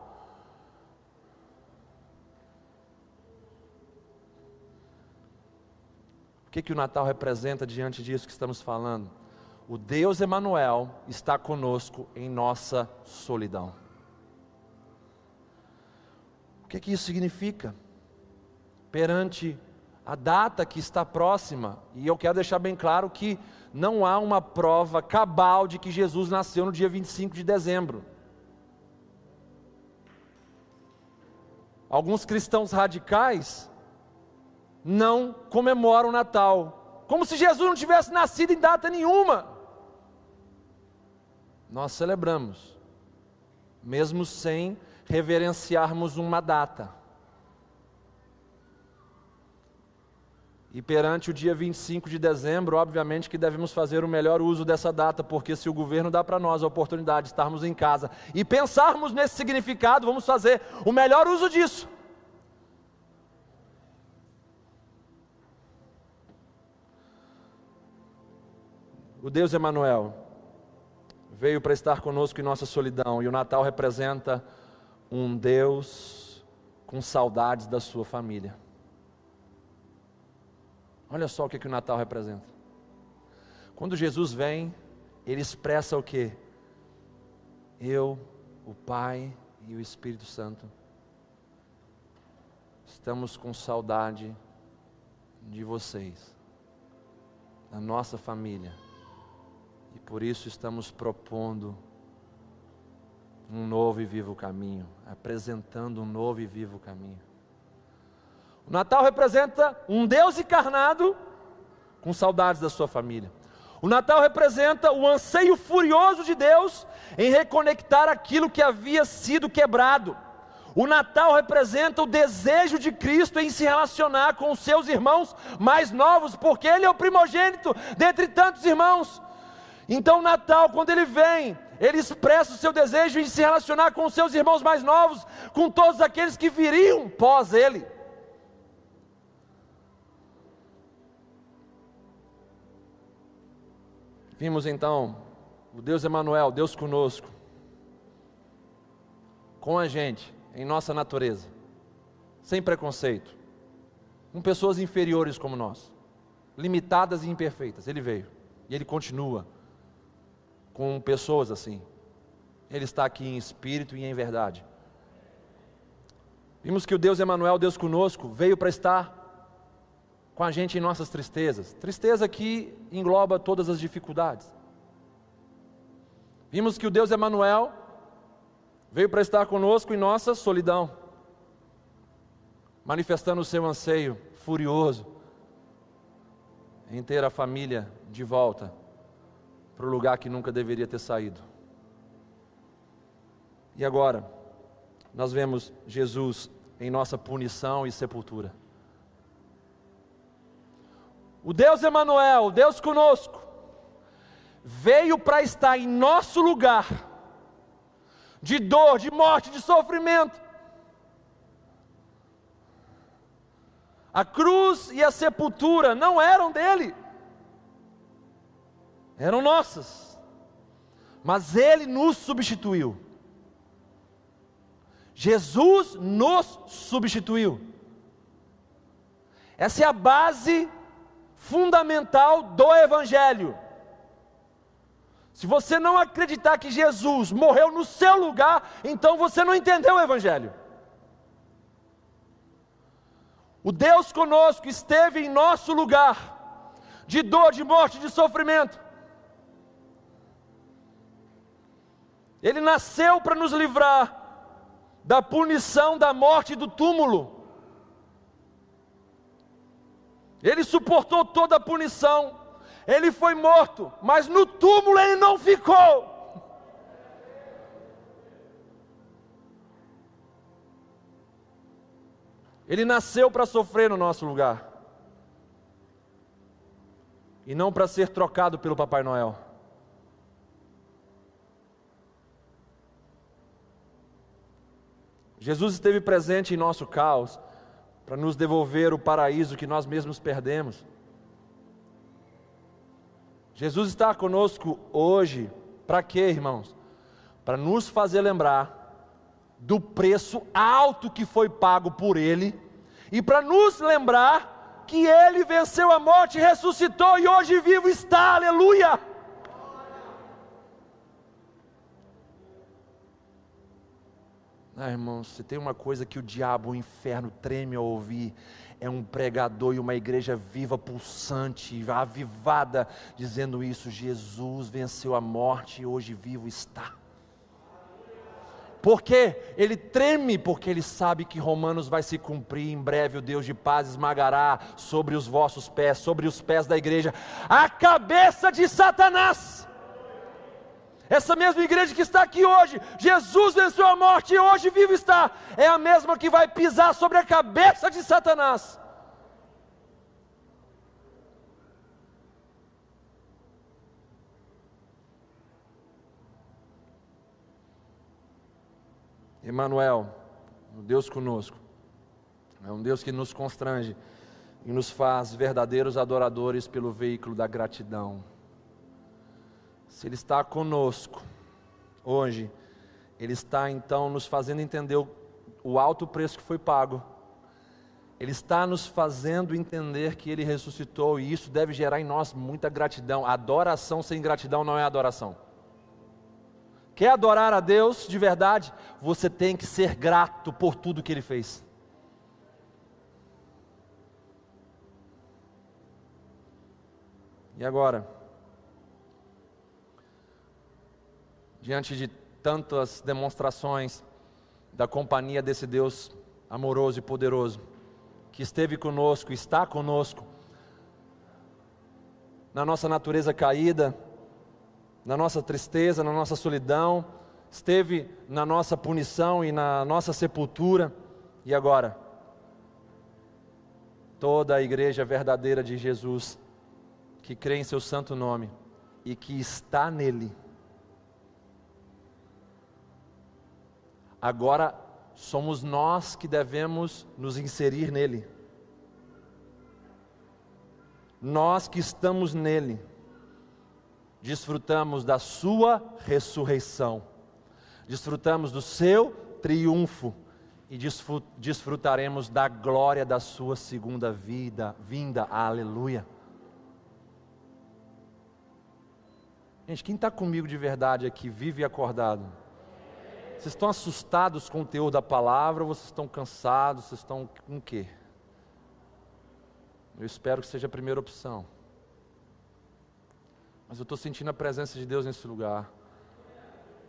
[SPEAKER 1] Que, que o Natal representa diante disso que estamos falando? O Deus Emanuel está conosco em nossa solidão. O que, que isso significa? Perante a data que está próxima, e eu quero deixar bem claro que não há uma prova cabal de que Jesus nasceu no dia 25 de dezembro. Alguns cristãos radicais não comemoram o Natal, como se Jesus não tivesse nascido em data nenhuma. Nós celebramos, mesmo sem reverenciarmos uma data. E perante o dia 25 de dezembro, obviamente que devemos fazer o melhor uso dessa data, porque se o governo dá para nós a oportunidade de estarmos em casa e pensarmos nesse significado, vamos fazer o melhor uso disso. O Deus Emanuel veio para estar conosco em nossa solidão, e o Natal representa um Deus com saudades da sua família. Olha só o que, que o Natal representa. Quando Jesus vem, ele expressa o que? Eu, o Pai e o Espírito Santo estamos com saudade de vocês, da nossa família, e por isso estamos propondo um novo e vivo caminho, apresentando um novo e vivo caminho. O Natal representa um Deus encarnado com saudades da sua família. O Natal representa o anseio furioso de Deus em reconectar aquilo que havia sido quebrado. O Natal representa o desejo de Cristo em se relacionar com os seus irmãos mais novos, porque Ele é o primogênito dentre tantos irmãos. Então, Natal, quando ele vem, ele expressa o seu desejo em se relacionar com os seus irmãos mais novos, com todos aqueles que viriam pós ele. Vimos então o Deus Emanuel, Deus conosco, com a gente, em nossa natureza, sem preconceito, com pessoas inferiores como nós, limitadas e imperfeitas. Ele veio e ele continua com pessoas assim. Ele está aqui em espírito e em verdade. Vimos que o Deus Emanuel, Deus conosco, veio para estar com a gente em nossas tristezas. Tristeza que engloba todas as dificuldades. Vimos que o Deus Emanuel veio para estar conosco em nossa solidão, manifestando o seu anseio furioso em ter a família de volta para o lugar que nunca deveria ter saído. E agora, nós vemos Jesus em nossa punição e sepultura. O Deus Emanuel, Deus conosco, veio para estar em nosso lugar de dor, de morte, de sofrimento. A cruz e a sepultura não eram dele eram nossas, mas Ele nos substituiu. Jesus nos substituiu. Essa é a base fundamental do Evangelho. Se você não acreditar que Jesus morreu no seu lugar, então você não entendeu o Evangelho. O Deus conosco esteve em nosso lugar, de dor, de morte, de sofrimento. Ele nasceu para nos livrar da punição da morte e do túmulo. Ele suportou toda a punição, ele foi morto, mas no túmulo ele não ficou. Ele nasceu para sofrer no nosso lugar, e não para ser trocado pelo Papai Noel. Jesus esteve presente em nosso caos, para nos devolver o paraíso que nós mesmos perdemos. Jesus está conosco hoje, para quê, irmãos? Para nos fazer lembrar do preço alto que foi pago por Ele, e para nos lembrar que Ele venceu a morte, ressuscitou e hoje vivo está, aleluia! Ah, irmãos, se tem uma coisa que o diabo, o inferno treme ao ouvir, é um pregador e uma igreja viva, pulsante, avivada, dizendo isso: Jesus venceu a morte e hoje vivo está. Porque ele treme, porque ele sabe que Romanos vai se cumprir em breve. O Deus de paz esmagará sobre os vossos pés, sobre os pés da igreja, a cabeça de Satanás. Essa mesma igreja que está aqui hoje, Jesus venceu a morte e hoje vivo está, é a mesma que vai pisar sobre a cabeça de Satanás. Emmanuel, Deus conosco, é um Deus que nos constrange e nos faz verdadeiros adoradores pelo veículo da gratidão se Ele está conosco hoje, Ele está então nos fazendo entender o, o alto preço que foi pago. Ele está nos fazendo entender que Ele ressuscitou e isso deve gerar em nós muita gratidão. Adoração sem gratidão não é adoração. Quer adorar a Deus de verdade? Você tem que ser grato por tudo que Ele fez. E agora? Diante de tantas demonstrações da companhia desse Deus amoroso e poderoso, que esteve conosco, está conosco, na nossa natureza caída, na nossa tristeza, na nossa solidão, esteve na nossa punição e na nossa sepultura, e agora? Toda a igreja verdadeira de Jesus, que crê em Seu santo nome e que está nele Agora somos nós que devemos nos inserir nele. Nós que estamos nele, desfrutamos da sua ressurreição, desfrutamos do seu triunfo e desfrutaremos da glória da sua segunda vida, vinda. Aleluia. Gente, quem está comigo de verdade aqui, vive acordado? Vocês estão assustados com o teor da palavra ou vocês estão cansados? Vocês estão com o quê? Eu espero que seja a primeira opção. Mas eu estou sentindo a presença de Deus nesse lugar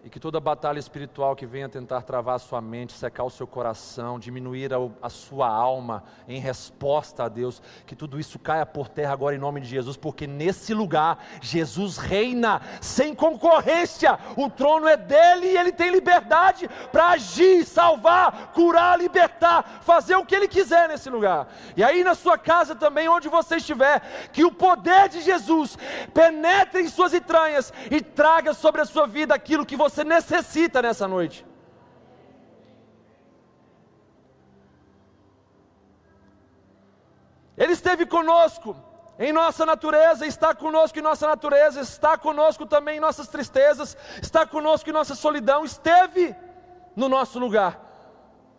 [SPEAKER 1] e que toda batalha espiritual que venha tentar travar a sua mente, secar o seu coração, diminuir a, a, sua alma em resposta a Deus, que tudo isso caia por terra agora em nome de Jesus, porque nesse lugar Jesus reina sem concorrência, o trono é dele e ele tem liberdade para agir, salvar, curar, libertar, fazer o que ele quiser nesse lugar. E aí na sua casa também, onde você estiver, que o poder de Jesus penetre em suas entranhas e traga sobre a sua vida aquilo que você você necessita nessa noite. Ele esteve conosco em nossa natureza, está conosco em nossa natureza, está conosco também em nossas tristezas, está conosco em nossa solidão, esteve no nosso lugar,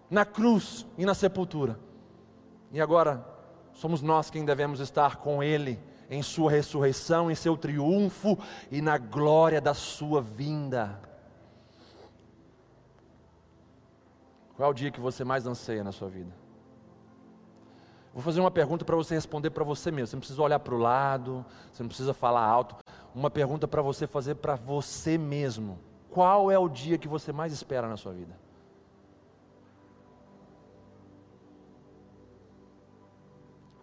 [SPEAKER 1] na cruz e na sepultura. E agora somos nós quem devemos estar com Ele em Sua ressurreição, em seu triunfo e na glória da Sua vinda. Qual é o dia que você mais anseia na sua vida? Vou fazer uma pergunta para você responder para você mesmo. Você não precisa olhar para o lado, você não precisa falar alto. Uma pergunta para você fazer para você mesmo. Qual é o dia que você mais espera na sua vida?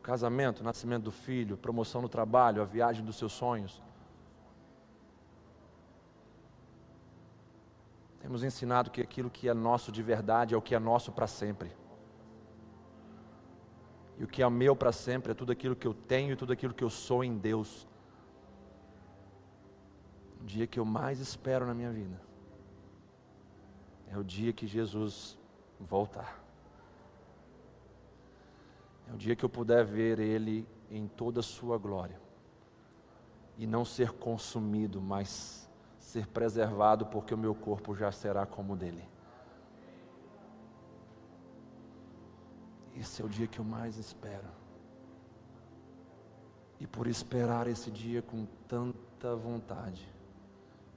[SPEAKER 1] Casamento, nascimento do filho, promoção no trabalho, a viagem dos seus sonhos, Temos ensinado que aquilo que é nosso de verdade é o que é nosso para sempre. E o que é meu para sempre é tudo aquilo que eu tenho e tudo aquilo que eu sou em Deus. O dia que eu mais espero na minha vida é o dia que Jesus voltar. É o dia que eu puder ver Ele em toda a sua glória e não ser consumido, mas ser preservado, porque o meu corpo já será como o dele. Esse é o dia que eu mais espero. E por esperar esse dia com tanta vontade,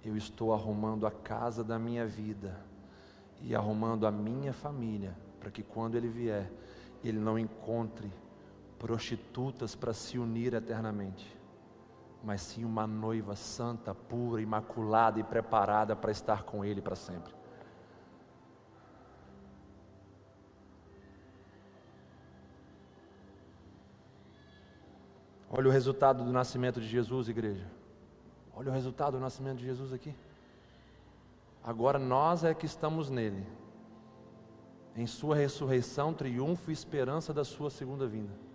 [SPEAKER 1] eu estou arrumando a casa da minha vida e arrumando a minha família, para que quando ele vier, ele não encontre prostitutas para se unir eternamente, mas sim uma noiva santa, pura, imaculada e preparada para estar com ele para sempre. Olha o resultado do nascimento de Jesus, igreja. Olha o resultado do nascimento de Jesus aqui. Agora nós é que estamos nele, em Sua ressurreição, triunfo e esperança da Sua segunda vinda.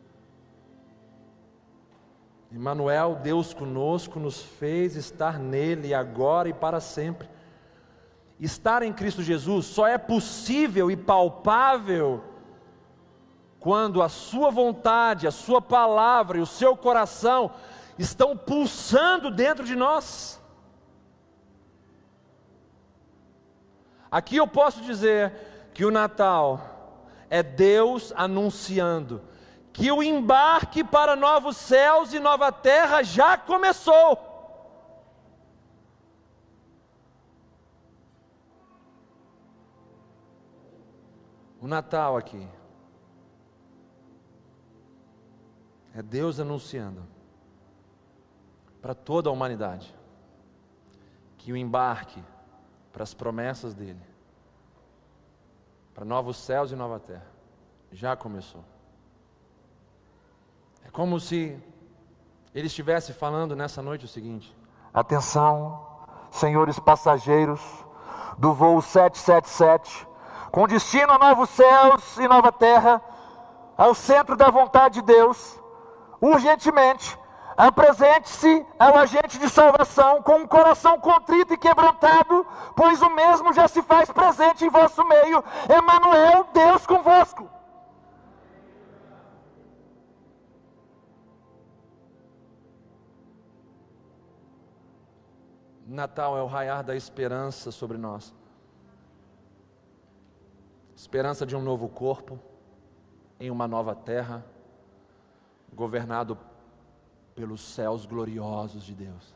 [SPEAKER 1] Emmanuel, Deus conosco, nos fez estar nele agora e para sempre. Estar em Cristo Jesus só é possível e palpável quando a sua vontade, a sua palavra e o seu coração estão pulsando dentro de nós. Aqui eu posso dizer que o Natal é Deus anunciando que o embarque para novos céus e nova terra já começou. O Natal aqui é Deus anunciando para toda a humanidade que o embarque para as promessas dele para novos céus e nova terra. Já começou. Como se ele estivesse falando nessa noite o seguinte:
[SPEAKER 2] Atenção, senhores passageiros do voo 777, com destino a novos céus e nova terra, ao centro da vontade de Deus, urgentemente Apresente-se ao agente de salvação com um coração contrito e quebrantado, pois o mesmo já se faz presente em vosso meio. Emanuel, Deus convosco.
[SPEAKER 1] Natal é o raiar da esperança sobre nós. Esperança de um novo corpo, em uma nova terra, governado pelos céus gloriosos de Deus.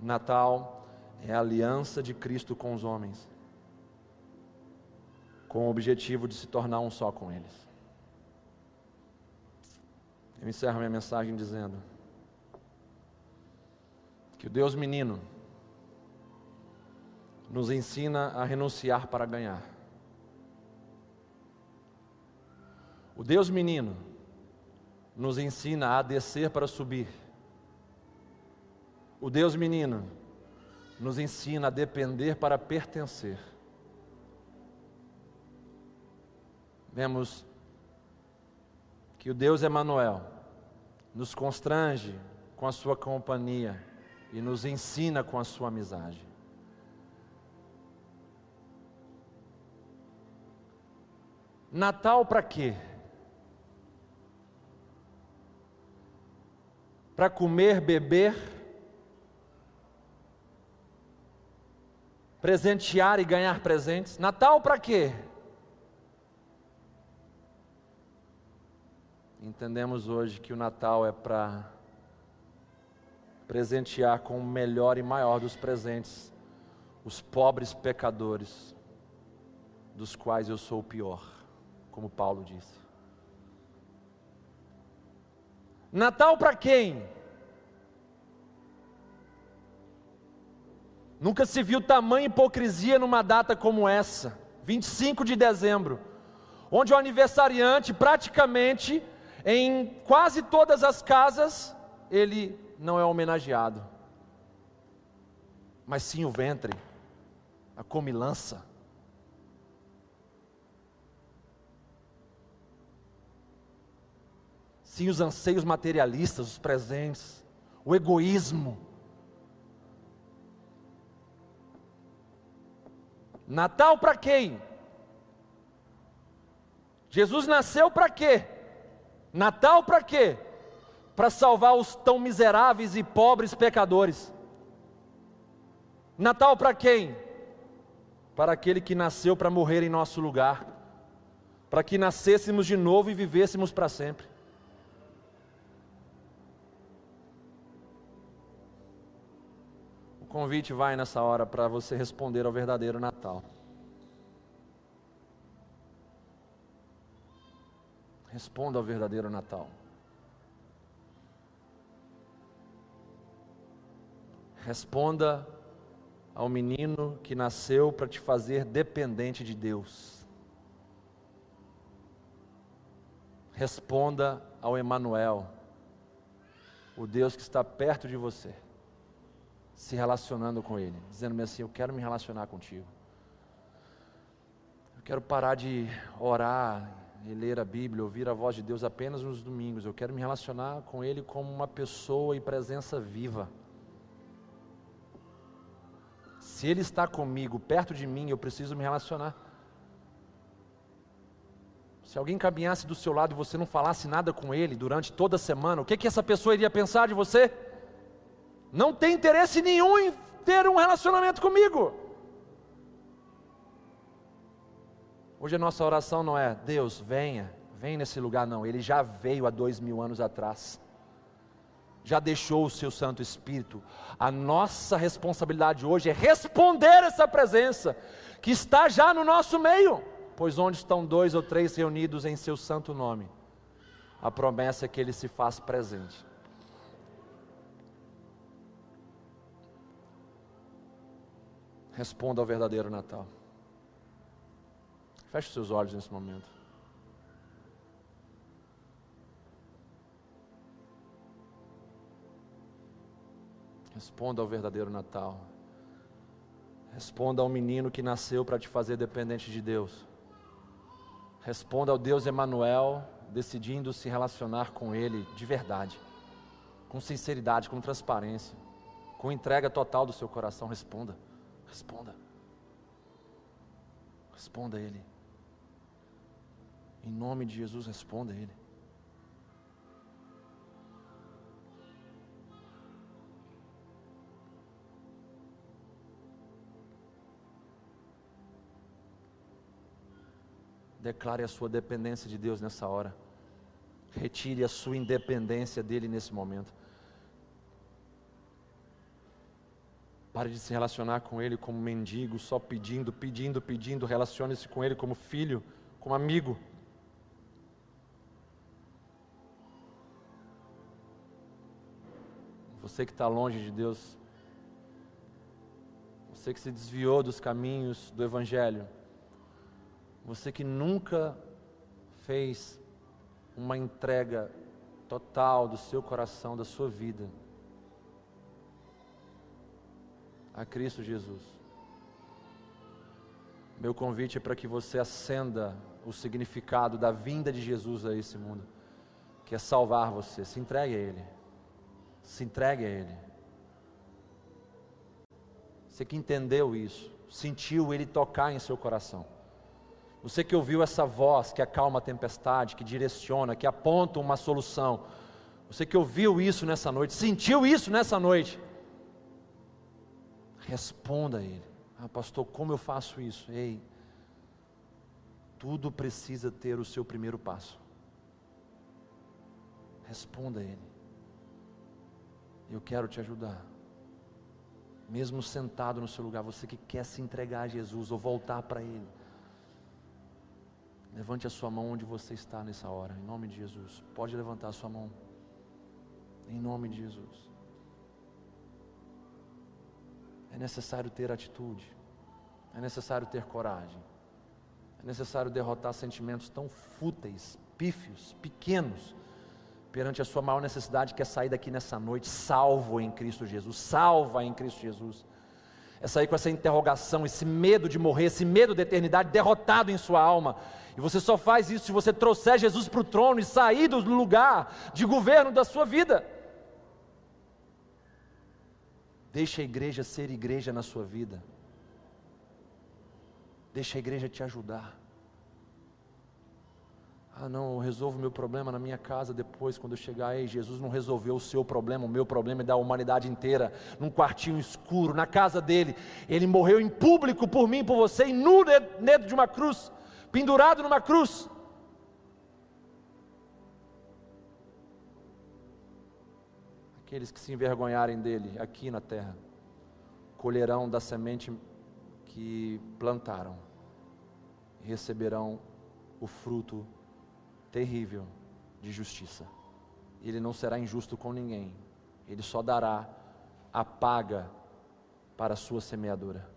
[SPEAKER 1] Natal é a aliança de Cristo com os homens, com o objetivo de se tornar um só com eles. Eu encerro minha mensagem dizendo que o Deus menino nos ensina a renunciar para ganhar. O Deus menino nos ensina a descer para subir. O Deus menino nos ensina a depender para pertencer. Vemos que o Deus Emanuel nos constrange com a sua companhia e nos ensina com a sua amizade. Natal para quê? para comer, beber, presentear e ganhar presentes. Natal para quê? Entendemos hoje que o Natal é para presentear com o melhor e maior dos presentes os pobres pecadores, dos quais eu sou o pior, como Paulo disse. Natal para quem? Nunca se viu tamanha hipocrisia numa data como essa, 25 de dezembro. onde o aniversariante, praticamente, em quase todas as casas, ele não é homenageado, mas sim o ventre, a comilança. Sim, os anseios materialistas, os presentes, o egoísmo. Natal para quem? Jesus nasceu para quê? Natal para quê? Para salvar os tão miseráveis e pobres pecadores. Natal para quem? Para aquele que nasceu para morrer em nosso lugar, para que nascêssemos de novo e vivêssemos para sempre. O convite vai nessa hora para você responder ao verdadeiro Natal. Responda ao verdadeiro Natal. Responda ao menino que nasceu para te fazer dependente de Deus. Responda ao Emanuel, o Deus que está perto de você se relacionando com Ele, dizendo-me assim: Eu quero me relacionar contigo. Eu quero parar de orar e ler a Bíblia, ouvir a voz de Deus apenas nos domingos. Eu quero me relacionar com Ele como uma pessoa e presença viva. Se Ele está comigo, perto de mim, eu preciso me relacionar. Se alguém caminhasse do seu lado e você não falasse nada com Ele durante toda a semana, o que, que essa pessoa iria pensar de você? não tem interesse nenhum em ter um relacionamento comigo. Hoje a nossa oração não é Deus, venha, vem nesse lugar, não. Ele já veio há dois mil anos atrás, já deixou o seu Santo Espírito. A nossa responsabilidade hoje é responder essa presença que está já no nosso meio, pois onde estão dois ou três reunidos em seu santo nome, a promessa é que ele se faz presente. Responda ao verdadeiro Natal. Feche seus olhos nesse momento. Responda ao verdadeiro Natal. Responda ao menino que nasceu para te fazer dependente de Deus. Responda ao Deus Emanuel, decidindo se relacionar com Ele de verdade, com sinceridade, com transparência, com entrega total do seu coração. Responda. Responda. Responda a Ele. Em nome de Jesus, responda a Ele. Declare a sua dependência de Deus nessa hora. Retire a sua independência dele nesse momento. Pare de se relacionar com Ele como mendigo, só pedindo, pedindo, pedindo. Relacione-se com Ele como filho, como amigo. Você que está longe de Deus, você que se desviou dos caminhos do Evangelho, você que nunca fez uma entrega total do seu coração, da sua vida a Cristo Jesus. Meu convite é para que você acenda o significado da vinda de Jesus a esse mundo, que é salvar você. Se entregue a Ele. Se entregue a Ele. Você que entendeu isso, sentiu Ele tocar em seu coração. Você que ouviu essa voz que acalma a tempestade, que direciona, que aponta uma solução. Você que ouviu isso nessa noite, sentiu isso nessa noite. Responda a Ele. Ah, pastor, como eu faço isso? Ei, tudo precisa ter o seu primeiro passo. Responda a Ele. Eu quero te ajudar. Mesmo sentado no seu lugar, você que quer se entregar a Jesus ou voltar para Ele. Levante a sua mão onde você está nessa hora, em nome de Jesus. Pode levantar a sua mão, em nome de Jesus. É necessário ter atitude, é necessário ter coragem, é necessário derrotar sentimentos tão fúteis, pífios, pequenos, perante a sua maior necessidade, que é sair daqui nessa noite salvo em Cristo Jesus, salva em Cristo Jesus. É sair com essa interrogação, esse medo de morrer, esse medo da eternidade derrotado em sua alma. E você só faz isso se você trouxer Jesus para o trono e sair do lugar de governo da sua vida. Deixe a igreja ser igreja na sua vida. Deixe a igreja te ajudar. Ah, não, eu resolvo meu problema na minha casa depois, quando eu chegar. Ei, Jesus não resolveu o seu problema, o meu problema é da humanidade inteira, num quartinho escuro, na casa dele. Ele morreu em público por mim, por você, e nu dentro de uma cruz, pendurado numa cruz. Aqueles que se envergonharem dele aqui na terra, colherão da semente que plantaram e receberão o fruto terrível de justiça. Ele não será injusto com ninguém, ele só dará a paga para a sua semeadura.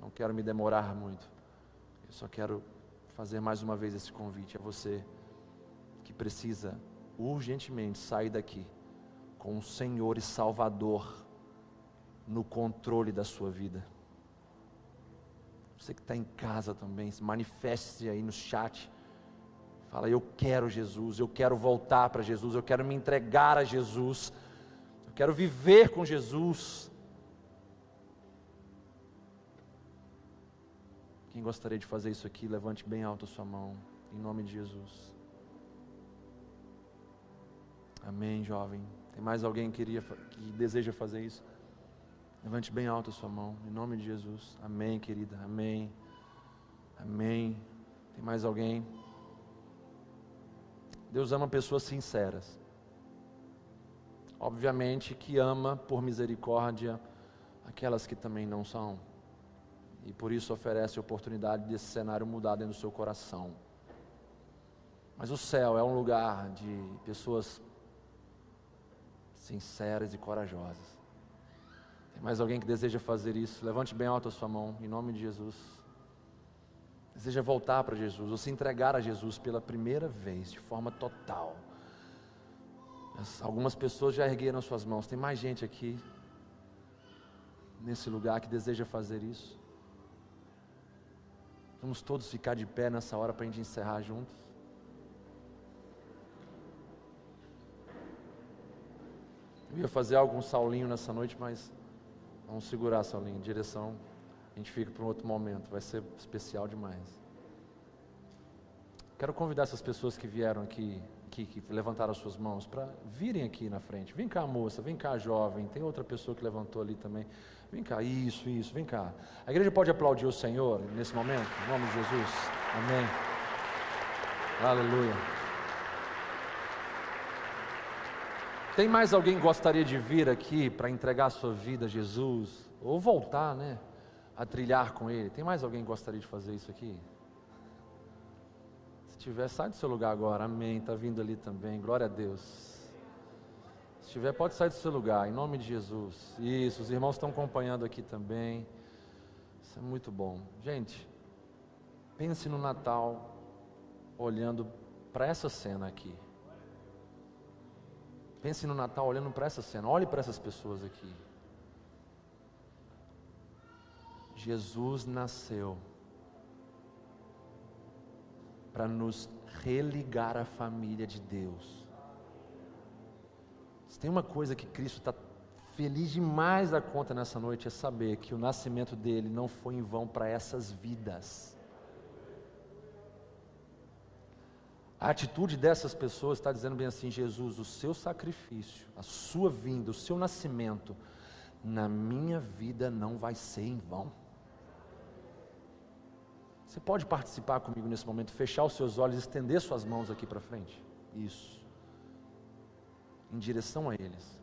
[SPEAKER 1] Não quero me demorar muito, eu só quero fazer mais uma vez esse convite a você que precisa urgentemente sair daqui com o Senhor e Salvador no controle da sua vida. Você que está em casa também, se manifeste aí no chat. Fala, eu quero Jesus, eu quero voltar para Jesus, eu quero me entregar a Jesus, eu quero viver com Jesus. Quem gostaria de fazer isso aqui, levante bem alto a sua mão, em nome de Jesus. Amém, jovem. Tem mais alguém que, queria, que deseja fazer isso? Levante bem alto a sua mão, em nome de Jesus. Amém, querida. Amém. Amém. Tem mais alguém? Deus ama pessoas sinceras. Obviamente que ama por misericórdia aquelas que também não são. E por isso oferece a oportunidade desse cenário mudar dentro do seu coração. Mas o céu é um lugar de pessoas sinceras e corajosas. Tem mais alguém que deseja fazer isso? Levante bem alto a sua mão, em nome de Jesus. Deseja voltar para Jesus, ou se entregar a Jesus pela primeira vez, de forma total. Algumas pessoas já ergueram suas mãos. Tem mais gente aqui, nesse lugar, que deseja fazer isso. Vamos todos ficar de pé nessa hora para a gente encerrar juntos. Eu ia fazer algum saulinho nessa noite, mas Vamos segurar essa linha em direção. A gente fica para um outro momento. Vai ser especial demais. Quero convidar essas pessoas que vieram aqui, que, que levantaram as suas mãos, para virem aqui na frente. Vem cá, moça. Vem cá, jovem. Tem outra pessoa que levantou ali também. Vem cá. Isso, isso. Vem cá. A igreja pode aplaudir o Senhor nesse momento? Em nome de Jesus. Amém. Aleluia. Tem mais alguém que gostaria de vir aqui para entregar a sua vida a Jesus? Ou voltar, né? A trilhar com Ele? Tem mais alguém que gostaria de fazer isso aqui? Se tiver, sai do seu lugar agora. Amém. Está vindo ali também. Glória a Deus. Se tiver, pode sair do seu lugar, em nome de Jesus. Isso, os irmãos estão acompanhando aqui também. Isso é muito bom. Gente, pense no Natal olhando para essa cena aqui. Pense no Natal olhando para essa cena, olhe para essas pessoas aqui. Jesus nasceu para nos religar à família de Deus. Se tem uma coisa que Cristo está feliz demais da conta nessa noite, é saber que o nascimento dele não foi em vão para essas vidas. A atitude dessas pessoas está dizendo bem assim: Jesus, o seu sacrifício, a sua vinda, o seu nascimento, na minha vida não vai ser em vão. Você pode participar comigo nesse momento, fechar os seus olhos, estender suas mãos aqui para frente. Isso. Em direção a eles.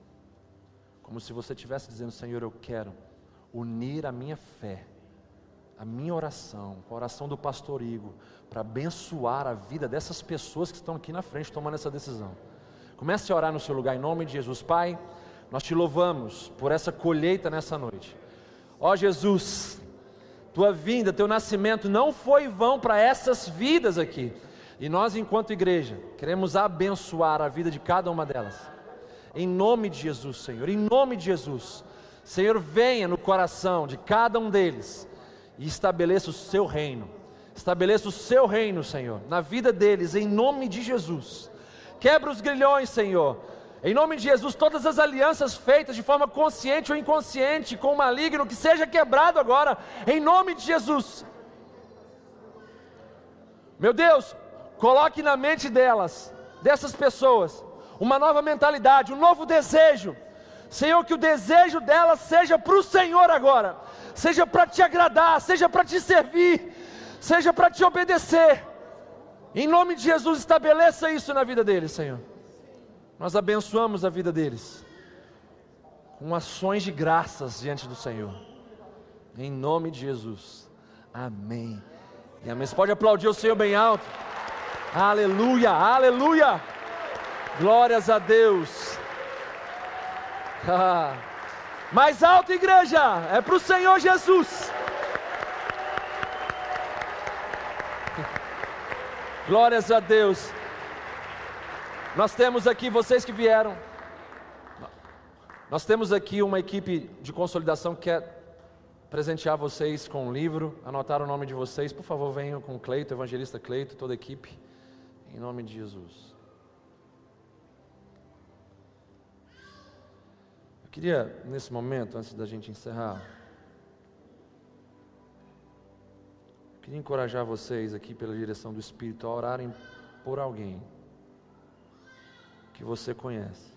[SPEAKER 1] Como se você estivesse dizendo: Senhor, eu quero unir a minha fé a minha oração, a oração do pastor Igor, para abençoar a vida dessas pessoas que estão aqui na frente tomando essa decisão. Comece a orar no seu lugar em nome de Jesus. Pai, nós te louvamos por essa colheita nessa noite. Ó Jesus, tua vinda, teu nascimento não foi vão para essas vidas aqui. E nós, enquanto igreja, queremos abençoar a vida de cada uma delas. Em nome de Jesus, Senhor, em nome de Jesus. Senhor, venha no coração de cada um deles e estabeleça o seu reino. Estabeleça o seu reino, Senhor, na vida deles, em nome de Jesus. Quebra os grilhões, Senhor. Em nome de Jesus, todas as alianças feitas de forma consciente ou inconsciente com o maligno, que seja quebrado agora, em nome de Jesus. Meu Deus, coloque na mente delas, dessas pessoas, uma nova mentalidade, um novo desejo. Senhor, que o desejo delas seja para o Senhor agora, seja para te agradar, seja para te servir, seja para te obedecer. Em nome de Jesus, estabeleça isso na vida deles, Senhor. Nós abençoamos a vida deles com ações de graças diante do Senhor. Em nome de Jesus. Amém. E amém. Você pode aplaudir o Senhor bem alto. Aleluia, aleluia. Glórias a Deus. Mais alto, igreja. É para o Senhor Jesus. Glórias a Deus. Nós temos aqui vocês que vieram. Nós temos aqui uma equipe de consolidação que quer presentear vocês com um livro, anotar o nome de vocês. Por favor, venham com Cleito, evangelista Cleito, toda a equipe, em nome de Jesus. Eu queria, nesse momento, antes da gente encerrar, eu queria encorajar vocês aqui pela direção do Espírito a orarem por alguém que você conhece.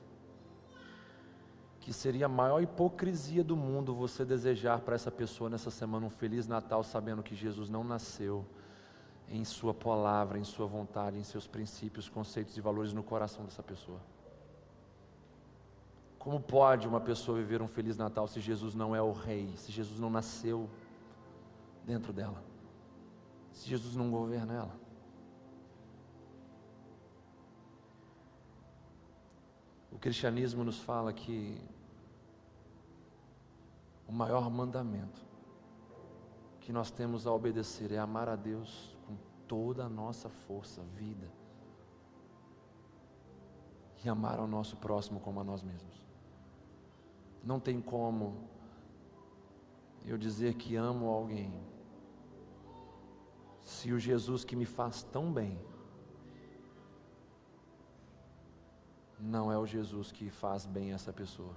[SPEAKER 1] Que seria a maior hipocrisia do mundo você desejar para essa pessoa nessa semana um feliz Natal, sabendo que Jesus não nasceu em Sua palavra, em Sua vontade, em seus princípios, conceitos e valores no coração dessa pessoa. Como pode uma pessoa viver um feliz Natal se Jesus não é o Rei, se Jesus não nasceu dentro dela, se Jesus não governa ela? Cristianismo nos fala que o maior mandamento que nós temos a obedecer é amar a Deus com toda a nossa força, vida, e amar ao nosso próximo como a nós mesmos. Não tem como eu dizer que amo alguém se o Jesus que me faz tão bem não é o Jesus que faz bem essa pessoa.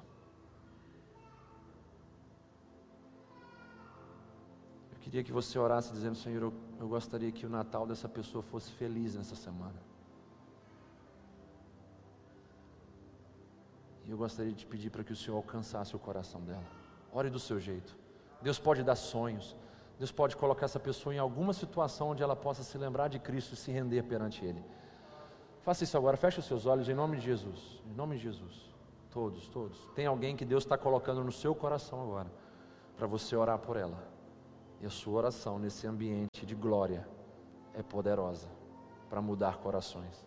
[SPEAKER 1] Eu queria que você orasse dizendo: Senhor, eu, eu gostaria que o Natal dessa pessoa fosse feliz nessa semana. E eu gostaria de pedir para que o Senhor alcançasse o coração dela. Ore do seu jeito. Deus pode dar sonhos. Deus pode colocar essa pessoa em alguma situação onde ela possa se lembrar de Cristo e se render perante Ele. Faça isso agora, feche os seus olhos em nome de Jesus. Em nome de Jesus. Todos, todos. Tem alguém que Deus está colocando no seu coração agora, para você orar por ela. E a sua oração nesse ambiente de glória é poderosa para mudar corações.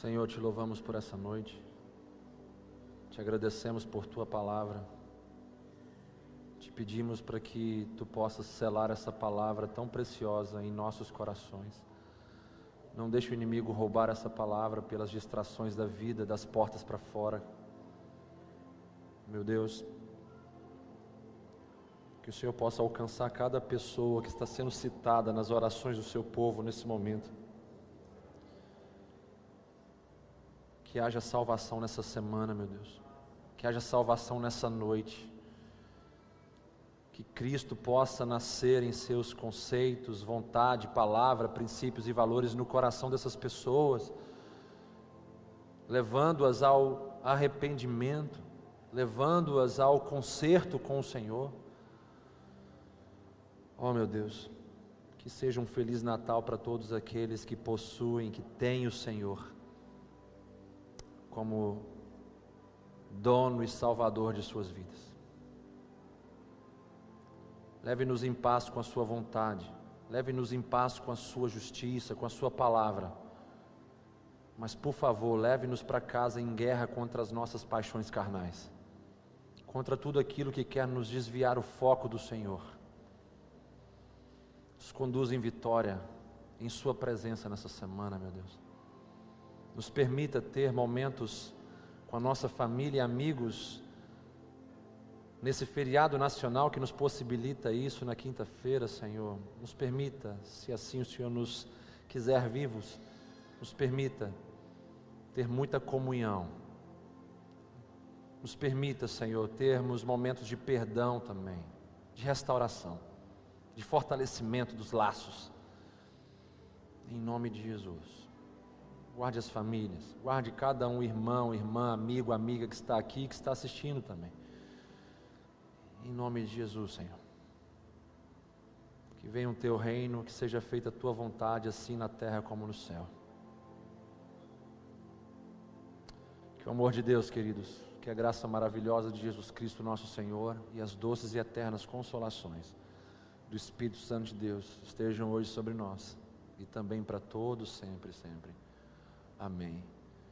[SPEAKER 1] Senhor, te louvamos por essa noite, te agradecemos por tua palavra, te pedimos para que tu possas selar essa palavra tão preciosa em nossos corações. Não deixe o inimigo roubar essa palavra pelas distrações da vida, das portas para fora. Meu Deus, que o Senhor possa alcançar cada pessoa que está sendo citada nas orações do seu povo nesse momento. Que haja salvação nessa semana, meu Deus. Que haja salvação nessa noite. Que Cristo possa nascer em seus conceitos, vontade, palavra, princípios e valores no coração dessas pessoas, levando-as ao arrependimento, levando-as ao conserto com o Senhor. Oh, meu Deus, que seja um feliz Natal para todos aqueles que possuem, que têm o Senhor como dono e salvador de suas vidas. Leve-nos em paz com a Sua vontade, leve-nos em paz com a Sua justiça, com a Sua palavra. Mas, por favor, leve-nos para casa em guerra contra as nossas paixões carnais, contra tudo aquilo que quer nos desviar o foco do Senhor. Nos conduza em vitória, em Sua presença nessa semana, meu Deus nos permita ter momentos com a nossa família e amigos nesse feriado nacional que nos possibilita isso na quinta-feira, Senhor. Nos permita, se assim o Senhor nos quiser vivos, nos permita ter muita comunhão. Nos permita, Senhor, termos momentos de perdão também, de restauração, de fortalecimento dos laços. Em nome de Jesus guarde as famílias, guarde cada um irmão, irmã, amigo, amiga que está aqui, que está assistindo também. Em nome de Jesus, Senhor. Que venha o teu reino, que seja feita a tua vontade, assim na terra como no céu. Que o amor de Deus, queridos, que a graça maravilhosa de Jesus Cristo, nosso Senhor, e as doces e eternas consolações do Espírito Santo de Deus estejam hoje sobre nós e também para todos, sempre, sempre. Amém.